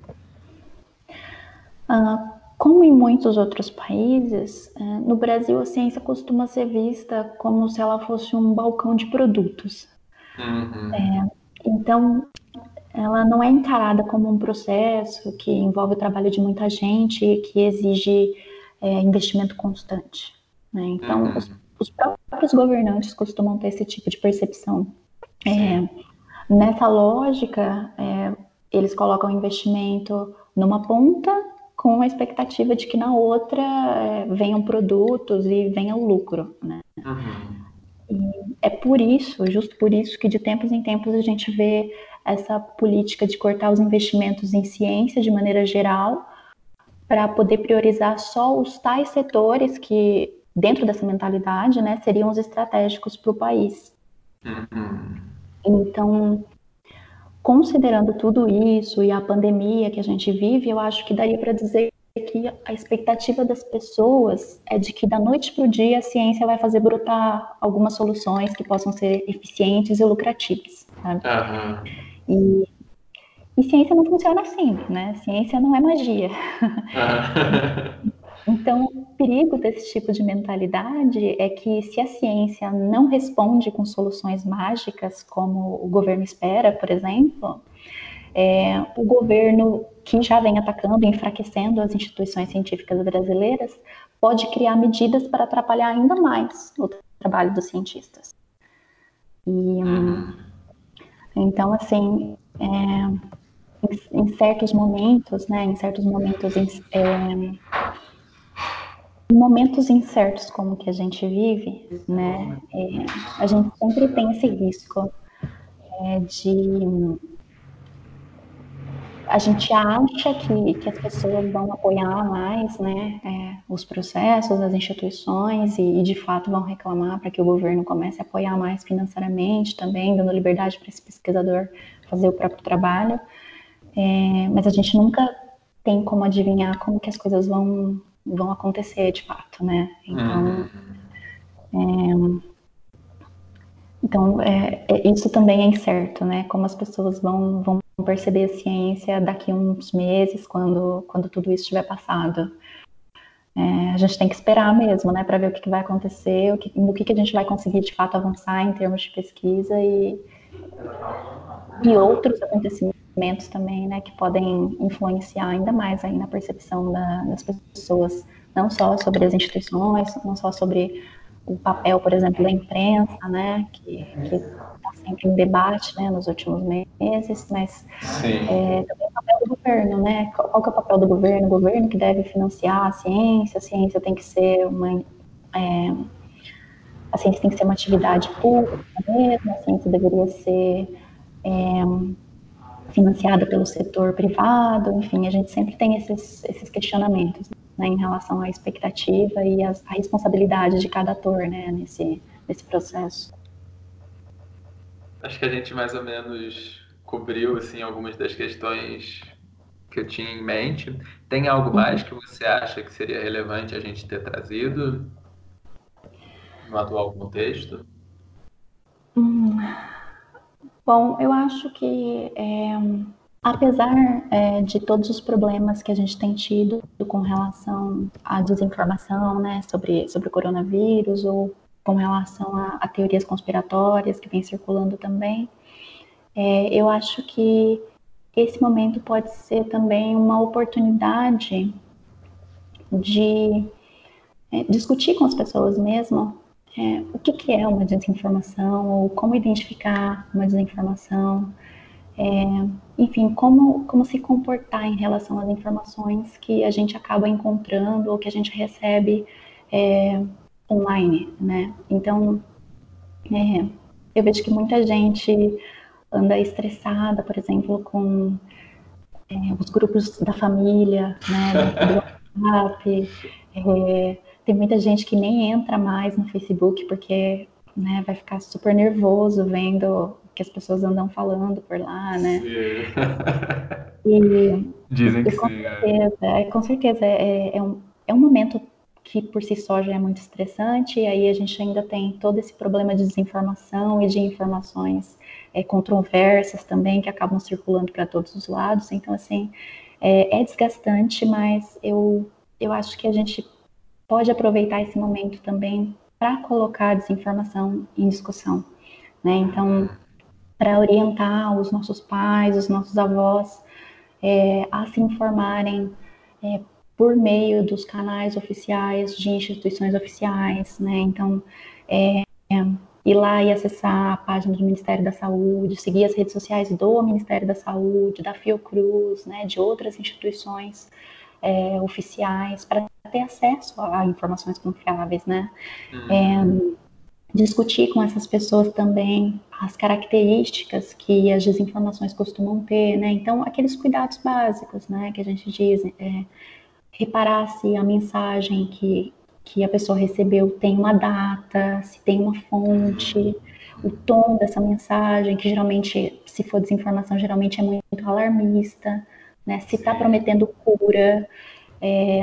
Uh, como em muitos outros países, uh, no Brasil a ciência costuma ser vista como se ela fosse um balcão de produtos. Uhum. É, então, ela não é encarada como um processo que envolve o trabalho de muita gente que exige é, investimento constante. Né? Então, uhum. os, os, próprios governantes costumam ter esse tipo de percepção. É, nessa lógica, é, eles colocam investimento numa ponta com a expectativa de que na outra é, venham produtos e venha o lucro. Né? Uhum. E é por isso, justo por isso, que de tempos em tempos a gente vê essa política de cortar os investimentos em ciência de maneira geral para poder priorizar só os tais setores que, dentro dessa mentalidade, né, seriam os estratégicos para o país. Uhum. Então, considerando tudo isso e a pandemia que a gente vive, eu acho que daria para dizer que a expectativa das pessoas é de que da noite para o dia a ciência vai fazer brotar algumas soluções que possam ser eficientes e lucrativas. Uhum. E e ciência não funciona assim, né? Ciência não é magia. então, o perigo desse tipo de mentalidade é que se a ciência não responde com soluções mágicas, como o governo espera, por exemplo, é, o governo que já vem atacando e enfraquecendo as instituições científicas brasileiras pode criar medidas para atrapalhar ainda mais o trabalho dos cientistas. E, hum, então, assim, é, em, certos momentos, né, em certos momentos, é, em momentos incertos como que a gente vive, né, é, a gente sempre tem esse risco é, de a gente acha que, que as pessoas vão apoiar mais né, é, os processos, as instituições e, e, de fato vão reclamar para que o governo comece a apoiar mais financeiramente também, dando liberdade para esse pesquisador fazer o próprio trabalho. É, mas a gente nunca tem como adivinhar como que as coisas vão, vão acontecer de fato, né? Então, uhum. é, então é, é, isso também é incerto, né? Como as pessoas vão, vão perceber a ciência daqui a uns meses, quando, quando tudo isso estiver passado. É, a gente tem que esperar mesmo, né, para ver o que, que, vai acontecer, o que, no que, que a gente vai conseguir de fato avançar em termos de pesquisa e, e outros acontecimentos também, né, que podem influenciar ainda mais aí na percepção da, das pessoas, não só sobre as instituições, não só sobre o papel, por exemplo, da imprensa, né, que está sempre em debate, né, nos últimos meses, mas é, também o papel do governo, né, qual, qual é o papel do governo? O governo que deve financiar a ciência, a ciência tem que ser uma é, a ciência tem que ser uma atividade pública mesmo, a ciência deveria ser é, financiada pelo setor privado, enfim, a gente sempre tem esses, esses questionamentos né, em relação à expectativa e a responsabilidade de cada ator né, nesse, nesse processo. Acho que a gente mais ou menos cobriu assim, algumas das questões que eu tinha em mente. Tem algo mais que você acha que seria relevante a gente ter trazido no atual contexto? Hum, Bom, eu acho que é, apesar é, de todos os problemas que a gente tem tido com relação à desinformação, né, sobre, sobre o coronavírus ou com relação a, a teorias conspiratórias que vem circulando também, é, eu acho que esse momento pode ser também uma oportunidade de é, discutir com as pessoas mesmo é, o que, que, é uma desinformação ou como identificar uma desinformação, é, enfim, como, como se comportar em relação às informações que a gente acaba encontrando ou que a gente recebe é, online, né? Então, é, eu vejo que muita gente anda estressada, por exemplo, com é, os grupos da família, né, do WhatsApp. É, tem muita gente que nem entra mais no Facebook porque né, vai ficar super nervoso vendo o que as pessoas andam falando por lá, né? Sim. E, Dizem que com sim. É. Certeza, é, com certeza, é, é, um, é um momento que por si só já é muito estressante, e aí a gente ainda tem todo esse problema de desinformação e de informações é, controversas também que acabam circulando para todos os lados. Então, assim, é, é, desgastante, mas eu, eu acho que a gente pode aproveitar esse momento também para colocar a desinformação em discussão. Né? Então, para orientar os nossos pais, os nossos avós é, a se informarem é, por meio dos canais oficiais de instituições oficiais, né? Então, é, ir lá e acessar a página do Ministério da Saúde, seguir as redes sociais do Ministério da Saúde, da Fiocruz, né, de outras instituições é, oficiais, para ter acesso a informações confiáveis, né? Uhum. É, discutir com essas pessoas também as características que as desinformações costumam ter, né? Então, aqueles cuidados básicos, né, que a gente diz, é, reparar se a mensagem que que a pessoa recebeu tem uma data, se tem uma fonte, o tom dessa mensagem, que geralmente, se for desinformação, geralmente é muito alarmista, né? Se está prometendo cura, é,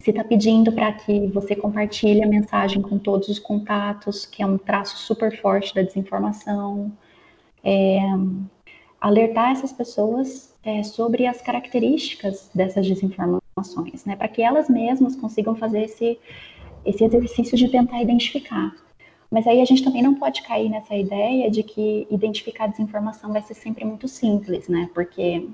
se está pedindo para que você compartilhe a mensagem com todos os contatos, que é um traço super forte da desinformação. É, alertar essas pessoas é, sobre as características dessas desinformações informações, né, para que elas mesmas consigam fazer esse, esse exercício de tentar identificar. Mas aí a gente também não pode cair nessa ideia de que identificar desinformação vai ser sempre muito simples, né? Porque,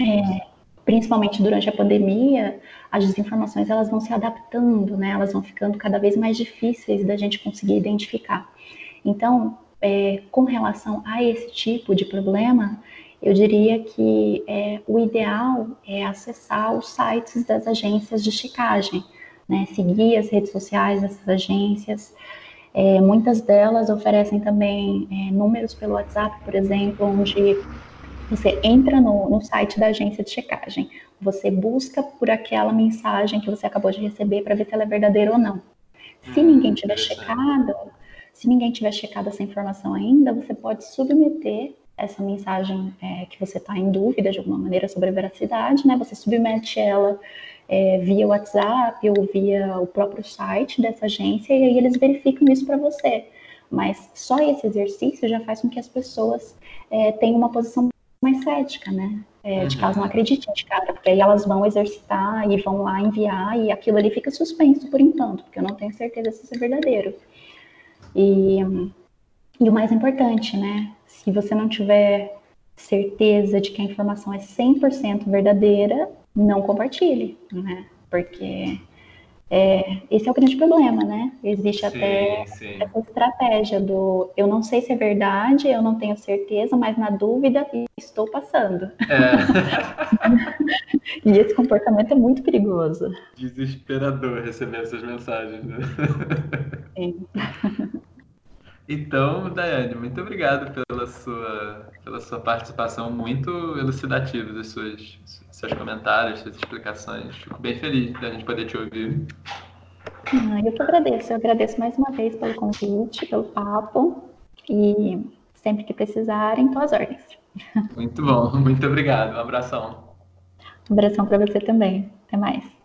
é, principalmente durante a pandemia, as desinformações elas vão se adaptando, né? Elas vão ficando cada vez mais difíceis da gente conseguir identificar. Então, é, com relação a esse tipo de problema, eu diria que é, o ideal é acessar os sites das agências de checagem, né? seguir as redes sociais dessas agências. É, muitas delas oferecem também é, números pelo WhatsApp, por exemplo, onde você entra no, no, site da agência de checagem, você busca por aquela mensagem que você acabou de receber para ver se ela é verdadeira ou não. Se hum, ninguém tiver checado, se ninguém tiver checado essa informação ainda, você pode submeter essa mensagem é, que você está em dúvida de alguma maneira sobre a veracidade, né? Você submete ela é, via WhatsApp ou via o próprio site dessa agência e aí eles verificam isso para você. Mas só esse exercício já faz com que as pessoas é, tenham uma posição mais cética, né? É, de caso não uhum. acreditem de cara, porque aí elas vão exercitar e vão lá enviar e aquilo ali fica suspenso por enquanto, porque eu não tenho certeza se isso é verdadeiro. E, e o mais importante, né? Se você não tiver certeza de que a informação é 100% verdadeira, não compartilhe, né? Porque é, esse é o grande problema, né? Existe sim, até sim. essa estratégia do eu não sei se é verdade, eu não tenho certeza, mas na dúvida estou passando. É. e esse comportamento é muito perigoso. Desesperador receber essas mensagens, né? Sim. Então, Daiane, muito obrigado pela sua, pela sua participação muito elucidativa, dos seus, seus comentários, suas explicações. Fico bem feliz da gente poder te ouvir. Ah, eu que agradeço. Eu agradeço mais uma vez pelo convite, pelo papo. E sempre que precisarem, estou às ordens. Muito bom. Muito obrigado. Um abração. Um abração para você também. Até mais.